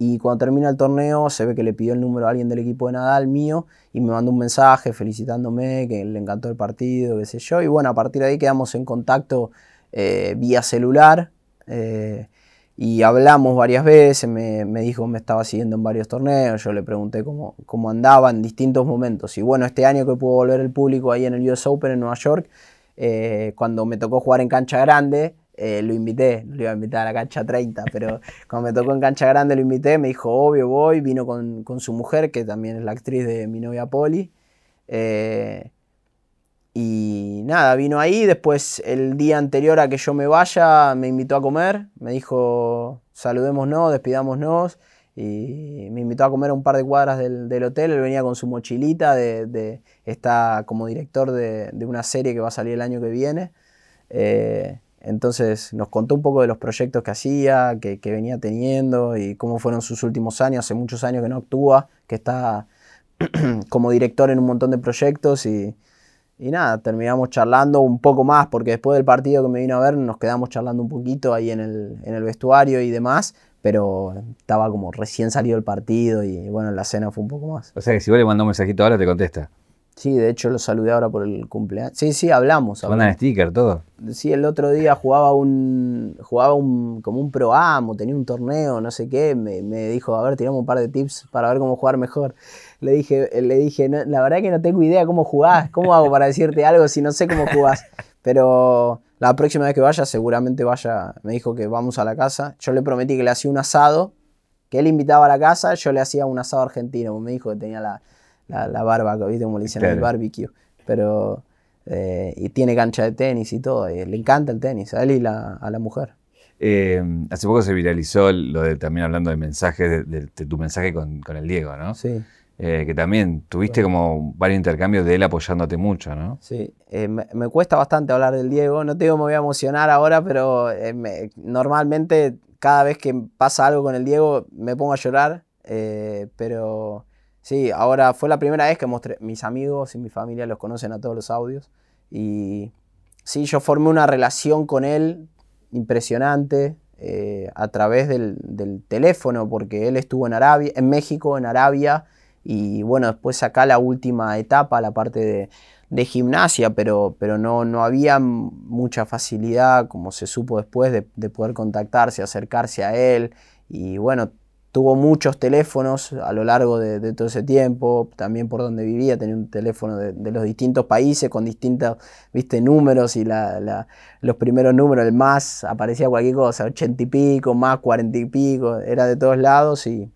Y cuando termina el torneo, se ve que le pidió el número a alguien del equipo de Nadal mío y me mandó un mensaje felicitándome, que le encantó el partido, qué sé yo. Y bueno, a partir de ahí quedamos en contacto eh, vía celular eh, y hablamos varias veces. Me, dijo que me estaba siguiendo en varios torneos. Yo le pregunté cómo, cómo andaba en distintos momentos. Y bueno, este año que pudo volver el público ahí en el US Open en Nueva York, eh, cuando me tocó jugar en cancha grande, eh, lo invité, lo iba a invitar a la cancha 30, pero cuando me tocó en cancha grande lo invité, me dijo, obvio, voy, vino con, su mujer, que también es la actriz de mi novia Poli. Eh, y nada, vino ahí, después el día anterior a que yo me vaya, me invitó a comer, me dijo, saludémonos, despidámonos, y me invitó a comer a un par de cuadras del, hotel, él venía con su mochilita, de, está como director de, una serie que va a salir el año que viene. Eh, entonces nos contó un poco de los proyectos que hacía, que, venía teniendo y cómo fueron sus últimos años. Hace muchos años que no actúa, que está como director en un montón de proyectos y, nada, terminamos charlando un poco más porque después del partido que me vino a ver nos quedamos charlando un poquito ahí en el, vestuario y demás, pero estaba como recién salido el partido y bueno, la cena fue un poco más. O sea que si vos le mandás un mensajito ahora te contesta. Sí, de hecho lo saludé ahora por el cumpleaños. Sí, sí, hablamos. Mandan sticker, todo. Sí, el otro día jugaba un. jugaba un. como un pro amo, tenía un torneo, no sé qué. Me, dijo, a ver, tiramos un par de tips para ver cómo jugar mejor. Le dije, le dije, la verdad que no tengo idea cómo jugás. ¿Cómo hago para decirte algo si no sé cómo jugás? Pero la próxima vez que vaya, seguramente vaya. Me dijo que vamos a la casa. Yo le prometí que le hacía un asado, que él invitaba a la casa, yo le hacía un asado argentino. Me dijo que tenía la la, la barba, ¿viste? Como le dicen el barbecue. Pero, eh, y tiene cancha de tenis y todo, le encanta el tenis, a él y a la mujer. Eh, hace poco se viralizó lo de también hablando de mensajes, de, tu mensaje con, el Diego, ¿no? Sí. eh, que también tuviste como varios intercambios de él apoyándote mucho, ¿no? Sí, eh, me, cuesta bastante hablar del Diego, no te digo me voy a emocionar ahora, pero normalmente cada vez que pasa algo con el Diego me pongo a llorar, pero sí, ahora fue la primera vez que mostré, mis amigos y mi familia los conocen a todos los audios, y sí, yo formé una relación con él impresionante, a través del, teléfono, porque él estuvo en Arabia, en México, en Arabia, y bueno, después acá la última etapa, la parte de, gimnasia, pero, pero no, no, había mucha facilidad, como se supo después, de, poder contactarse, acercarse a él. Y bueno, tuvo muchos teléfonos a lo largo de, todo ese tiempo, también por donde vivía, tenía un teléfono de, los distintos países con distintos ¿viste, números y la, los primeros números, el más, aparecía cualquier cosa, ochenta y pico, más cuarenta y pico, era de todos lados y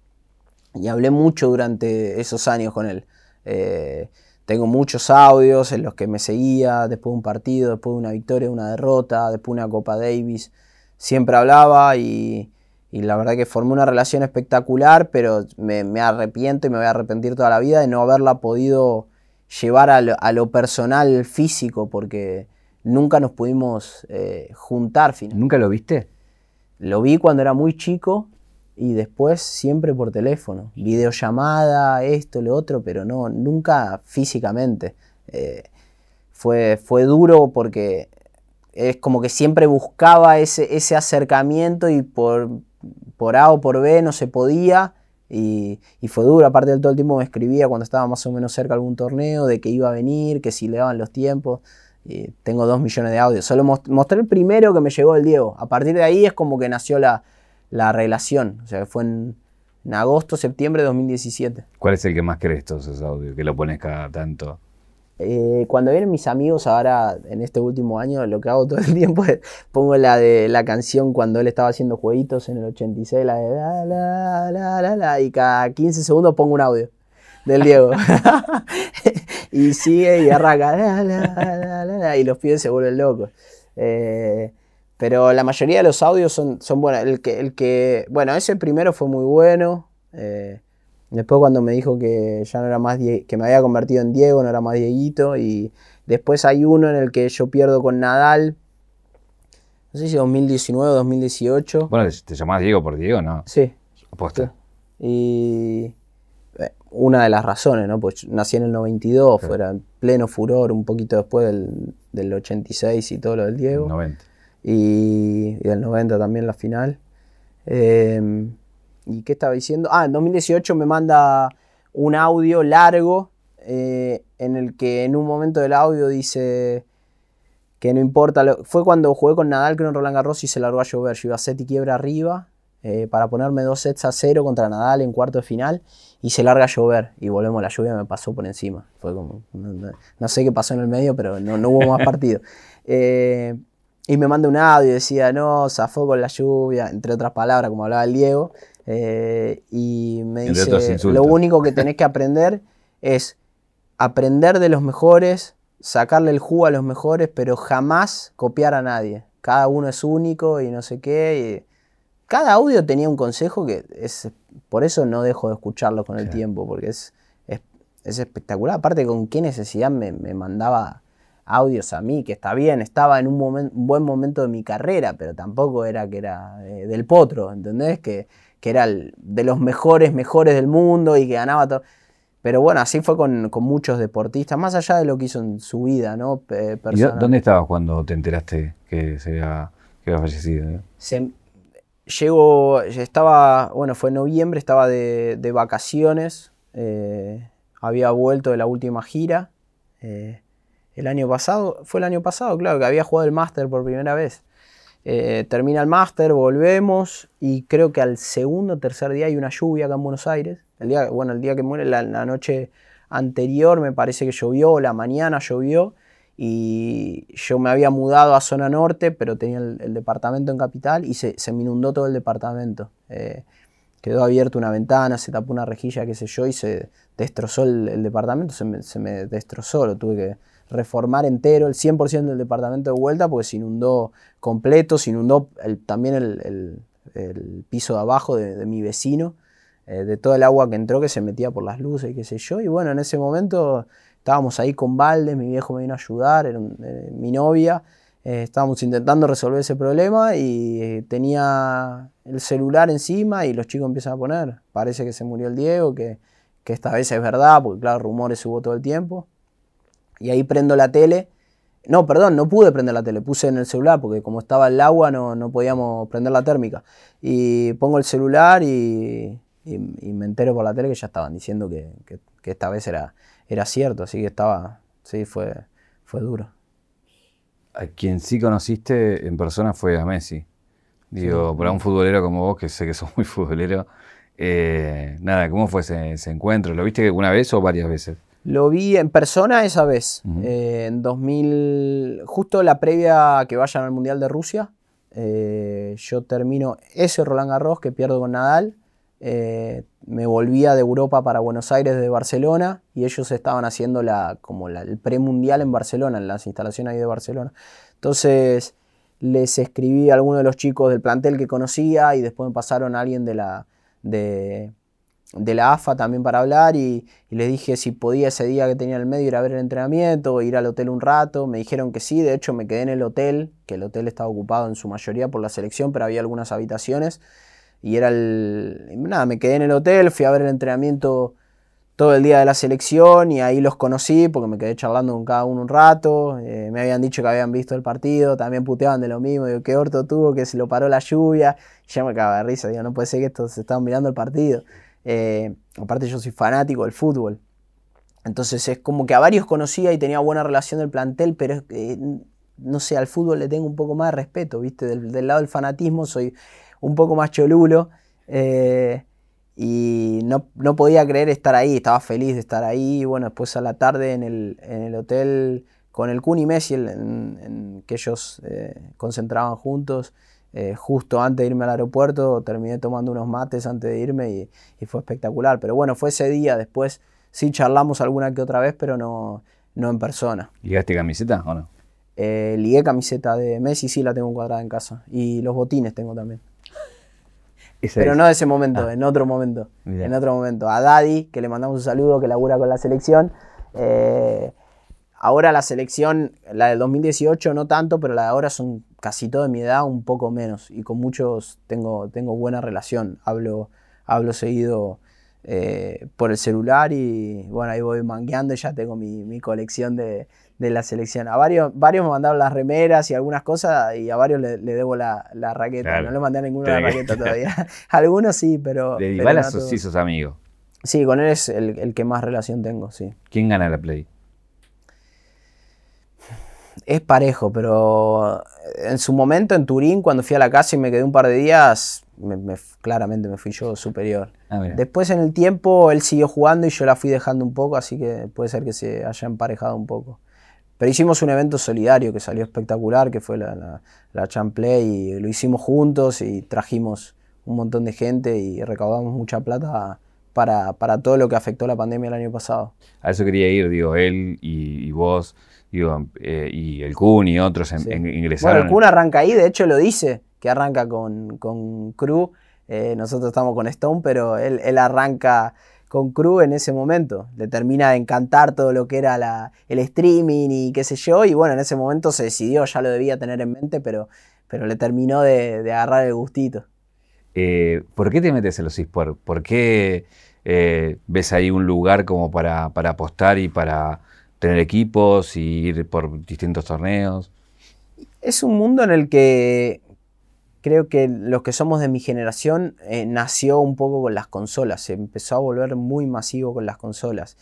y hablé mucho durante esos años con él. Eh, tengo muchos audios en los que me seguía después de un partido, después de una victoria, una derrota, después de una Copa Davis. Siempre hablaba y, la verdad que formé una relación espectacular, pero me, arrepiento y me voy a arrepentir toda la vida de no haberla podido llevar a lo, personal físico, porque nunca nos pudimos eh, juntar. ¿Nunca lo viste? Lo vi cuando era muy chico y después siempre por teléfono, videollamada, esto, lo otro, pero no, nunca físicamente. Eh, fue, fue duro porque es como que siempre buscaba ese, ese acercamiento y por, por A o por B no se podía. Y, fue duro, aparte del todo el tiempo me escribía cuando estaba más o menos cerca de algún torneo, de que iba a venir, que si le daban los tiempos. Y tengo dos millones de audios. Solo mostré el primero que me llegó el Diego. A partir de ahí es como que nació la, la relación. O sea, fue en, agosto, septiembre de 2017. ¿Cuál es el que más crees todos esos audios? Que lo pones cada tanto. Eh, cuando vienen mis amigos ahora, en este último año, lo que hago todo el tiempo es pongo la de la canción cuando él estaba haciendo jueguitos en el 86, la de la, la, la, la, la, y cada 15 segundos pongo un audio del Diego. y sigue y arranca, la, la, la, y los pibes se vuelven locos. Eh, pero la mayoría de los audios son, son buenos. El que, el que, bueno, ese primero fue muy bueno. Eh, después cuando me dijo que ya no era más, que me había convertido en Diego, no era más Dieguito. Y después hay uno en el que yo pierdo con Nadal. No sé si 2019 o 2018. Bueno, te llamás Diego por Diego, ¿no? Sí. Aposta. Y eh, una de las razones, ¿no? Pues nací en el 92, fuera pleno furor, un poquito después del, del 86 y todo lo del Diego. 90 y, del 90 también la final. Em, ¿Y qué estaba diciendo? Ah, en 2018 me manda un audio largo eh, en el que en un momento del audio dice que no importa. fue cuando jugué con Nadal, creo en Roland Garros y se largó a llover. Yo iba a set y quiebra arriba eh, para ponerme dos sets a cero contra Nadal en cuarto de final y se larga a llover y volvemos, la lluvia me pasó por encima. Fue como, no, sé qué pasó en el medio, pero no, no hubo más partido. Eh, y me manda un audio y decía, no, zafó con la lluvia, entre otras palabras, como hablaba el Diego. Eh, y me dice, lo único que tenés que aprender es aprender de los mejores, sacarle el jugo a los mejores, pero jamás copiar a nadie. Cada uno es único y no sé qué. cada audio tenía un consejo que es, por eso no dejo de escucharlo con el tiempo, porque es, es, espectacular. Aparte, con qué necesidad me, me mandaba audios a mí, que está bien, estaba en un, buen momento de mi carrera, pero tampoco era que era eh, del potro, ¿entendés? Que, que era de los mejores, mejores del mundo y que ganaba todo. Pero bueno, así fue con, muchos deportistas, más allá de lo que hizo en su vida, ¿no? ¿Y dónde estabas cuando te enteraste que se había, fallecido? Se, llegó, estaba, bueno, fue en noviembre, estaba de, vacaciones, eh, había vuelto de la última gira. Eh, el año pasado, fue el año pasado, claro, que había jugado el máster por primera vez. Eh, termina el máster, volvemos y creo que al segundo o tercer día hay una lluvia acá en Buenos Aires. El día, bueno, el día que muere, la, noche anterior me parece que llovió, la mañana llovió y yo me había mudado a zona norte, pero tenía el, departamento en capital y se, me inundó todo el departamento. Eh, quedó abierta una ventana, se tapó una rejilla, qué sé yo, y se destrozó el, departamento, se me, se me, destrozó, lo tuve que reformar entero el 100% del departamento de vuelta porque se inundó completo, se inundó también el, piso de abajo de, mi vecino. eh, de todo el agua que entró que se metía por las luces y qué sé yo. Y bueno, en ese momento estábamos ahí con baldes, mi viejo me vino a ayudar, era eh, mi novia. Eh, estábamos intentando resolver ese problema y tenía el celular encima y los chicos empiezan a poner, parece que se murió el Diego, que, que esta vez es verdad, porque claro, rumores hubo todo el tiempo. Y ahí prendo la tele. No, perdón, no pude prender la tele, puse en el celular porque como estaba el agua no, no podíamos prender la térmica. Y pongo el celular y, y, me entero por la tele que ya estaban diciendo que, que, esta vez era, era cierto, así que estaba, sí, fue, fue duro. A quien sí conociste en persona fue a Messi. Digo, para un futbolero como vos, que sé que sos muy futbolero, eh, nada, ¿cómo fue ese, encuentro? ¿Lo viste una vez o varias veces? Lo vi en persona esa vez, eh, en 2000, justo la previa que vayan al Mundial de Rusia. Eh, yo termino ese Roland Garros que pierdo con Nadal eh, me volvía de Europa para Buenos Aires de Barcelona y ellos estaban haciendo la, como la, el premundial en Barcelona, en las instalaciones ahí de Barcelona. Entonces les escribí a algunos de los chicos del plantel que conocía y después me pasaron a alguien de la, de, la AFA también para hablar y, les dije si podía ese día que tenía en el medio ir a ver el entrenamiento ir al hotel un rato. Me dijeron que sí, de hecho me quedé en el hotel, que el hotel estaba ocupado en su mayoría por la selección, pero había algunas habitaciones. Y era el. Nada, me quedé en el hotel, fui a ver el entrenamiento todo el día de la selección y ahí los conocí porque me quedé charlando con cada uno un rato. Eh, me habían dicho que habían visto el partido, también puteaban de lo mismo. Digo, qué orto tuvo, que se lo paró la lluvia. Y ya me cagaba de risa, digo, no puede ser que estos se estaban mirando el partido. Eh, aparte, yo soy fanático del fútbol. Entonces es como que a varios conocía y tenía buena relación del plantel, pero eh, no sé, al fútbol le tengo un poco más de respeto, ¿viste? Del, lado del fanatismo soy un poco más cholulo. Eh, y no, podía creer estar ahí, estaba feliz de estar ahí. Bueno, después a la tarde en el, hotel con el Kun y Messi, en, que ellos eh, concentraban juntos, eh, justo antes de irme al aeropuerto, terminé tomando unos mates antes de irme y, fue espectacular. Pero bueno, fue ese día, después sí charlamos alguna que otra vez, pero no, no en persona. ¿Ligaste camiseta o no? ligué camiseta de Messi, sí la tengo cuadrada en casa. Y los botines tengo también. Pero no de ese momento, ah. en otro momento. En otro momento. A Daddy, que le mandamos un saludo, que labura con la selección. Eh, ahora la selección, la del 2018 no tanto, pero la de ahora son casi todo de mi edad, un poco menos. Y con muchos tengo, tengo buena relación. Hablo, hablo seguido eh, por el celular y bueno, ahí voy mangueando y ya tengo mi colección de, de la selección. A varios, varios me mandaron las remeras y algunas cosas y a varios le, debo la, raqueta. No le mandé a ninguno la raqueta todavía. Algunos sí, pero... De Dybala sí sos amigo. Sí, con él es el, que más relación tengo, sí. ¿Quién gana la Play? Es parejo, pero en su momento en Turín, cuando fui a la casa y me quedé un par de días, claramente me fui yo superior. Ah, Después en el tiempo él siguió jugando y yo la fui dejando un poco, así que puede ser que se haya emparejado un poco. Pero hicimos un evento solidario que salió espectacular, que fue la, la, Champlay, y lo hicimos juntos y trajimos un montón de gente y recaudamos mucha plata para, todo lo que afectó la pandemia el año pasado. A eso quería ir, digo, él y, vos, digo, eh, y el Kun y otros ingresaron. Bueno, el Kun arranca ahí, de hecho lo dice, que arranca con, con Crew. Eh, nosotros estamos con Stone, pero él, él arranca con Crew en ese momento. Le termina de encantar todo lo que era la, el streaming y qué sé yo. Y bueno, en ese momento se decidió, ya lo debía tener en mente, pero, pero le terminó de, agarrar el gustito. Eh, ¿Por qué te metes en los esports? ¿Por qué eh, ves ahí un lugar como para, para apostar y para tener equipos y ir por distintos torneos? Es un mundo en el que creo que los que somos de mi generación eh, nació un poco con las consolas, se empezó a volver muy masivo con las consolas.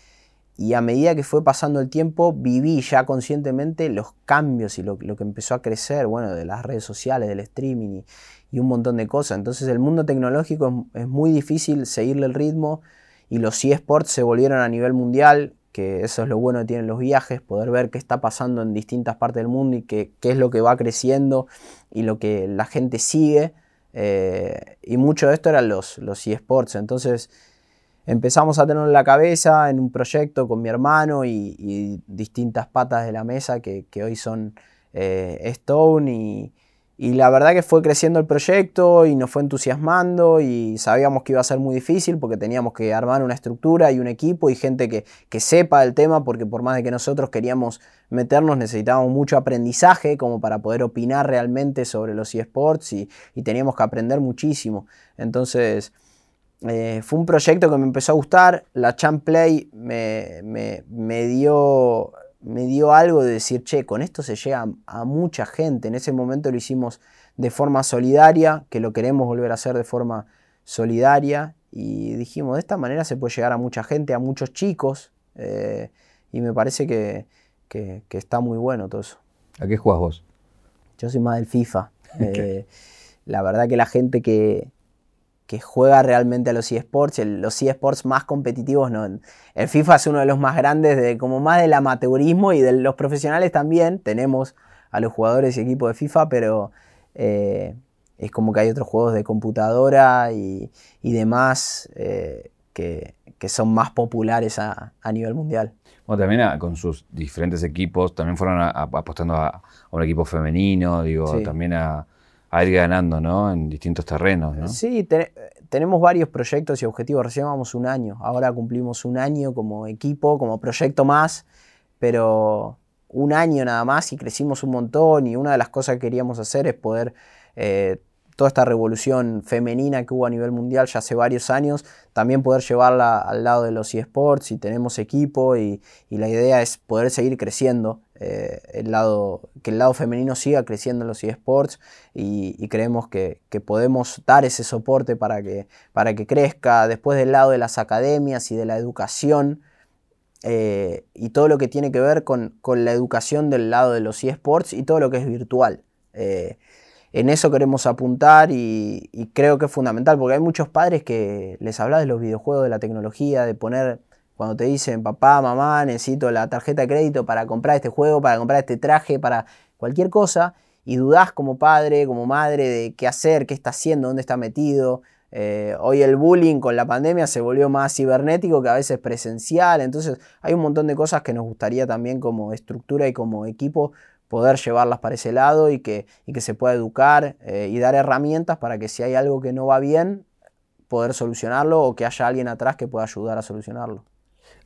Y a medida que fue pasando el tiempo, viví ya conscientemente los cambios y lo, que empezó a crecer, bueno, de las redes sociales, del streaming y, un montón de cosas. Entonces el mundo tecnológico es, es muy difícil seguirle el ritmo y los eSports se volvieron a nivel mundial que eso es lo bueno que tienen los viajes, poder ver qué está pasando en distintas partes del mundo y qué, es lo que va creciendo y lo que la gente sigue. Eh, y mucho de esto eran los, los eSports. Entonces empezamos a tenerlo en la cabeza en un proyecto con mi hermano y, distintas patas de la mesa que, hoy son eh, Stone y, y la verdad que fue creciendo el proyecto y nos fue entusiasmando y sabíamos que iba a ser muy difícil porque teníamos que armar una estructura y un equipo y gente que, sepa el tema porque por más de que nosotros queríamos meternos necesitábamos mucho aprendizaje como para poder opinar realmente sobre los eSports y, y teníamos que aprender muchísimo. Entonces eh, fue un proyecto que me empezó a gustar, la Champ Play me, me dio me dio algo de decir, che, con esto se llega a, mucha gente. En ese momento lo hicimos de forma solidaria, que lo queremos volver a hacer de forma solidaria. Y dijimos, de esta manera se puede llegar a mucha gente, a muchos chicos. Eh, y me parece que, está muy bueno todo eso. ¿A qué juegas vos? Yo soy más del FIFA. Eh, la verdad que la gente que, que juega realmente a los eSports, los eSports más competitivos, no, el FIFA es uno de los más grandes, de, como más del amateurismo y de los profesionales también, tenemos a los jugadores y equipos de FIFA, pero eh, es como que hay otros juegos de computadora y, demás eh, que, son más populares a, nivel mundial. Bueno, también con sus diferentes equipos, también fueron apostando a, un equipo femenino, digo, también a a ir ganando, ¿no? En distintos terrenos, ¿no? Sí, tenemos varios proyectos y objetivos. Recién un año. Ahora cumplimos un año como equipo, como proyecto más, pero un año nada más y crecimos un montón. Y una de las cosas que queríamos hacer es poder eh, toda esta revolución femenina que hubo a nivel mundial ya hace varios años, también poder llevarla al lado de los eSports y tenemos equipo y, la idea es poder seguir creciendo, eh, el lado, que el lado femenino siga creciendo en los eSports y, creemos que, podemos dar ese soporte para que, para que crezca después del lado de las academias y de la educación. Eh, y todo lo que tiene que ver con, la educación del lado de los eSports y todo lo que es virtual. Eh, en eso queremos apuntar y, creo que es fundamental, porque hay muchos padres que les habla de los videojuegos, de la tecnología, de poner, cuando te dicen, papá, mamá, necesito la tarjeta de crédito para comprar este juego, para comprar este traje, para cualquier cosa, y dudás como padre, como madre, de qué hacer, qué está haciendo, dónde está metido. Eh, hoy el bullying con la pandemia se volvió más cibernético que a veces presencial, entonces hay un montón de cosas que nos gustaría también como estructura y como equipo poder llevarlas para ese lado y que, que se pueda educar eh, y dar herramientas para que si hay algo que no va bien, poder solucionarlo o que haya alguien atrás que pueda ayudar a solucionarlo.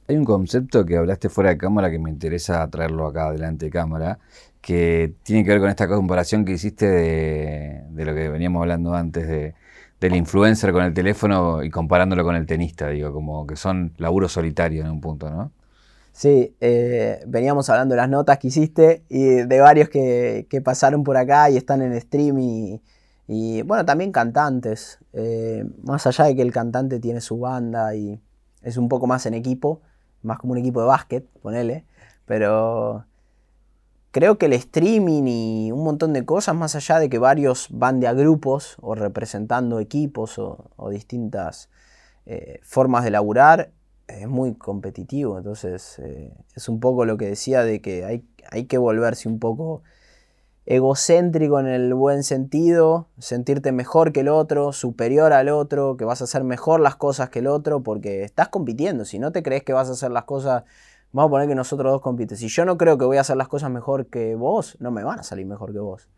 Hay un concepto que hablaste fuera de cámara que me interesa traerlo acá delante de cámara, que tiene que ver con esta comparación que hiciste de, lo que veníamos hablando antes de, del influencer con el teléfono y comparándolo con el tenista, digo, como que son laburos solitarios en un punto, ¿no? Sí, eh, veníamos hablando de las notas que hiciste y de varios que, pasaron por acá y están en stream y, bueno, también cantantes. Eh, más allá de que el cantante tiene su banda y es un poco más en equipo, más como un equipo de básquet, ponele, pero creo que el streaming y un montón de cosas, más allá de que varios van de a grupos o representando equipos o, distintas eh, formas de laburar, es muy competitivo, entonces eh, es un poco lo que decía de que hay, hay, que volverse un poco egocéntrico en el buen sentido, sentirte mejor que el otro, superior al otro, que vas a hacer mejor las cosas que el otro, porque estás compitiendo, si no te crees que vas a hacer las cosas, vamos a poner que nosotros dos compiten, si yo no creo que voy a hacer las cosas mejor que vos, no me van a salir mejor que vos.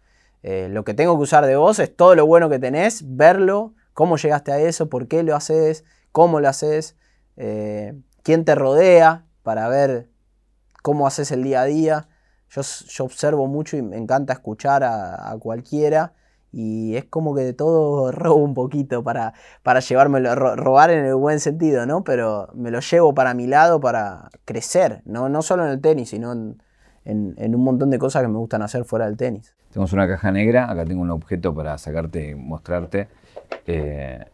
Eh, lo que tengo que usar de vos es todo lo bueno que tenés, verlo, cómo llegaste a eso, por qué lo haces, cómo lo haces. Eh, quién te rodea para ver cómo haces el día a día. Yo, observo mucho y me encanta escuchar a, cualquiera y es como que de todo robo un poquito para, para llevármelo, robar en el buen sentido, ¿no? Pero me lo llevo para mi lado para crecer, no, no solo en el tenis, sino en, en, un montón de cosas que me gustan hacer fuera del tenis. Tenemos una caja negra, acá tengo un objeto para sacarte y mostrarte. Eh,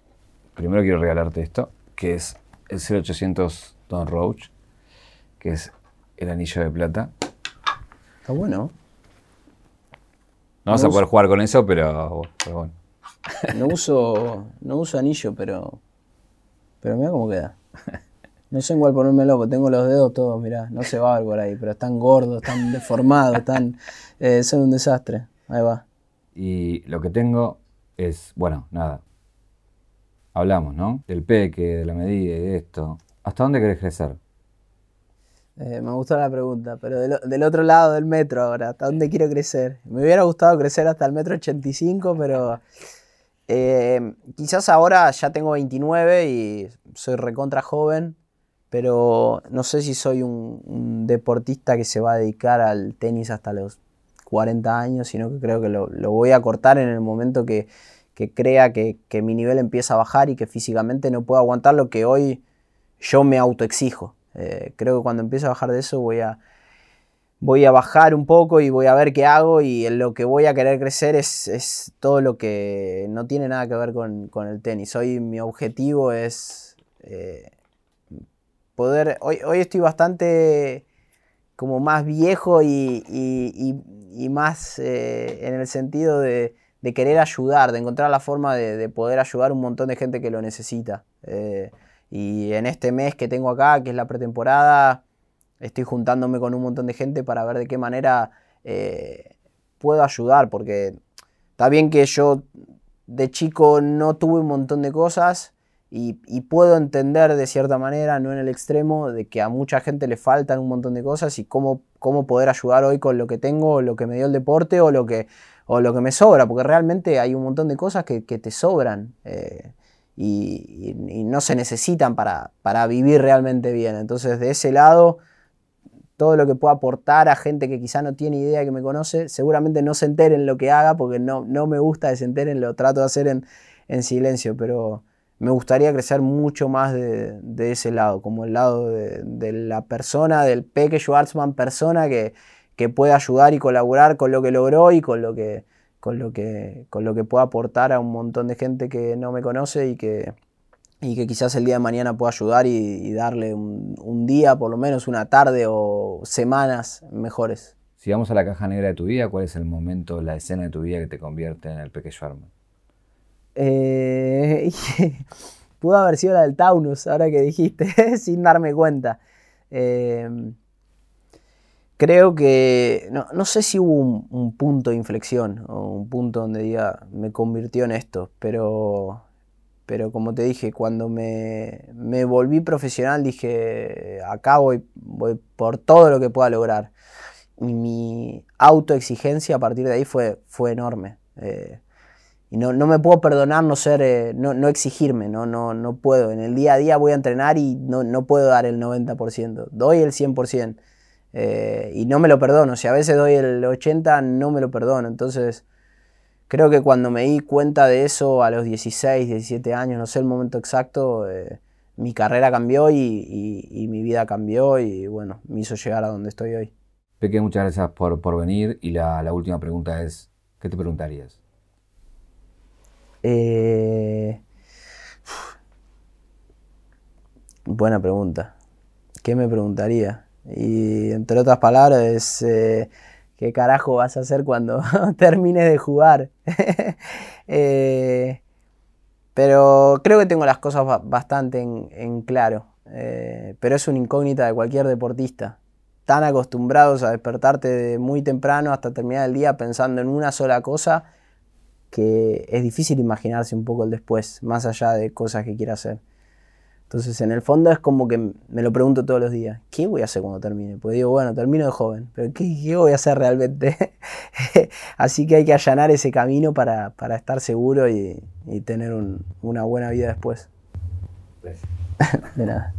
primero quiero regalarte esto, que es el 0800 Don Roach, que es el anillo de plata. Está bueno. No vas a poder jugar con eso, pero, bueno. No uso, no uso anillo, pero, pero mira cómo queda. No sé en cuál ponérmelo, porque tengo los dedos todos, mirá, no se va a ver por ahí, pero están gordos, están deformados, están, eh, son un desastre. Ahí va. Y lo que tengo es, bueno, nada, hablamos, ¿no? Del peque, de la medida y de esto. ¿Hasta dónde querés crecer? Eh, me gustó la pregunta, pero del, otro lado del metro ahora, ¿hasta dónde quiero crecer? Me hubiera gustado crecer hasta el metro 85, pero eh, quizás ahora ya tengo 29 y soy recontra joven, pero no sé si soy un, deportista que se va a dedicar al tenis hasta los 40 años, sino que creo que lo, voy a cortar en el momento que, crea que, que mi nivel empieza a bajar y que físicamente no puedo aguantar lo que hoy yo me autoexijo. Eh, creo que cuando empiece a bajar de eso voy a, voy a bajar un poco y voy a ver qué hago y en lo que voy a querer crecer es, todo lo que no tiene nada que ver con, el tenis. Hoy mi objetivo es eh, poder, hoy, hoy estoy bastante como más viejo y, más eh, en el sentido de, querer ayudar, de encontrar la forma de, poder ayudar a un montón de gente que lo necesita. Y en este mes que tengo acá, que es la pretemporada, estoy juntándome con un montón de gente para ver de qué manera eh, puedo ayudar, porque está bien que yo de chico no tuve un montón de cosas y, puedo entender de cierta manera, no en el extremo, de que a mucha gente le faltan un montón de cosas y cómo, cómo poder ayudar hoy con lo que tengo, lo que me dio el deporte o lo que, o lo que me sobra, porque realmente hay un montón de cosas que, te sobran. Eh, y, no se necesitan para, para, vivir realmente bien. Entonces, de ese lado, todo lo que pueda aportar a gente que quizá no tiene idea que me conoce, seguramente no se enteren lo que haga, porque no, no me gusta que se enteren, lo trato de hacer en, en silencio, pero me gustaría crecer mucho más de, ese lado, como el lado de, la persona, del Peque Schwarzman persona que, que puede ayudar y colaborar con lo que logró y con lo que con lo que, con lo que pueda aportar a un montón de gente que no me conoce y que, y que quizás el día de mañana pueda ayudar y, darle un, día, por lo menos una tarde o semanas mejores. Si vamos a la caja negra de tu vida, ¿cuál es el momento, la escena de tu vida que te convierte en el pequeño arma? Eh, pudo haber sido la del Taunus, ahora que dijiste, sin darme cuenta. Eh, creo que, no, sé si hubo un, punto de inflexión o un punto donde diga, me convirtió en esto, pero, pero como te dije, cuando me, volví profesional dije, acá voy, voy, por todo lo que pueda lograr. Y mi autoexigencia a partir de ahí fue, fue enorme. Eh, y no, me puedo perdonar no ser, eh, no, no, exigirme, no, no, no puedo. En el día a día voy a entrenar y no, no puedo dar el 90%, doy el 100%. Eh, y no me lo perdono. Si a veces doy el 80, no me lo perdono. Entonces, creo que cuando me di cuenta de eso a los 16, 17 años, no sé el momento exacto, eh, mi carrera cambió y, mi vida cambió y bueno, me hizo llegar a donde estoy hoy. Peque, muchas gracias por, por venir. Y la, la, última pregunta es, ¿qué te preguntarías? Eh, buena pregunta. ¿Qué me preguntaría? Y entre otras palabras, eh, ¿qué carajo vas a hacer cuando termines de jugar? Eh, pero creo que tengo las cosas bastante en, claro. Pero es una incógnita de cualquier deportista. Tan acostumbrados a despertarte muy temprano hasta terminar el día pensando en una sola cosa que es difícil imaginarse un poco el después, más allá de cosas que quiera hacer. Entonces, en el fondo es como que me lo pregunto todos los días, ¿qué voy a hacer cuando termine? Pues digo, bueno, termino de joven, pero ¿qué, voy a hacer realmente? Así que hay que allanar ese camino para, estar seguro y, tener una buena vida después. de nada.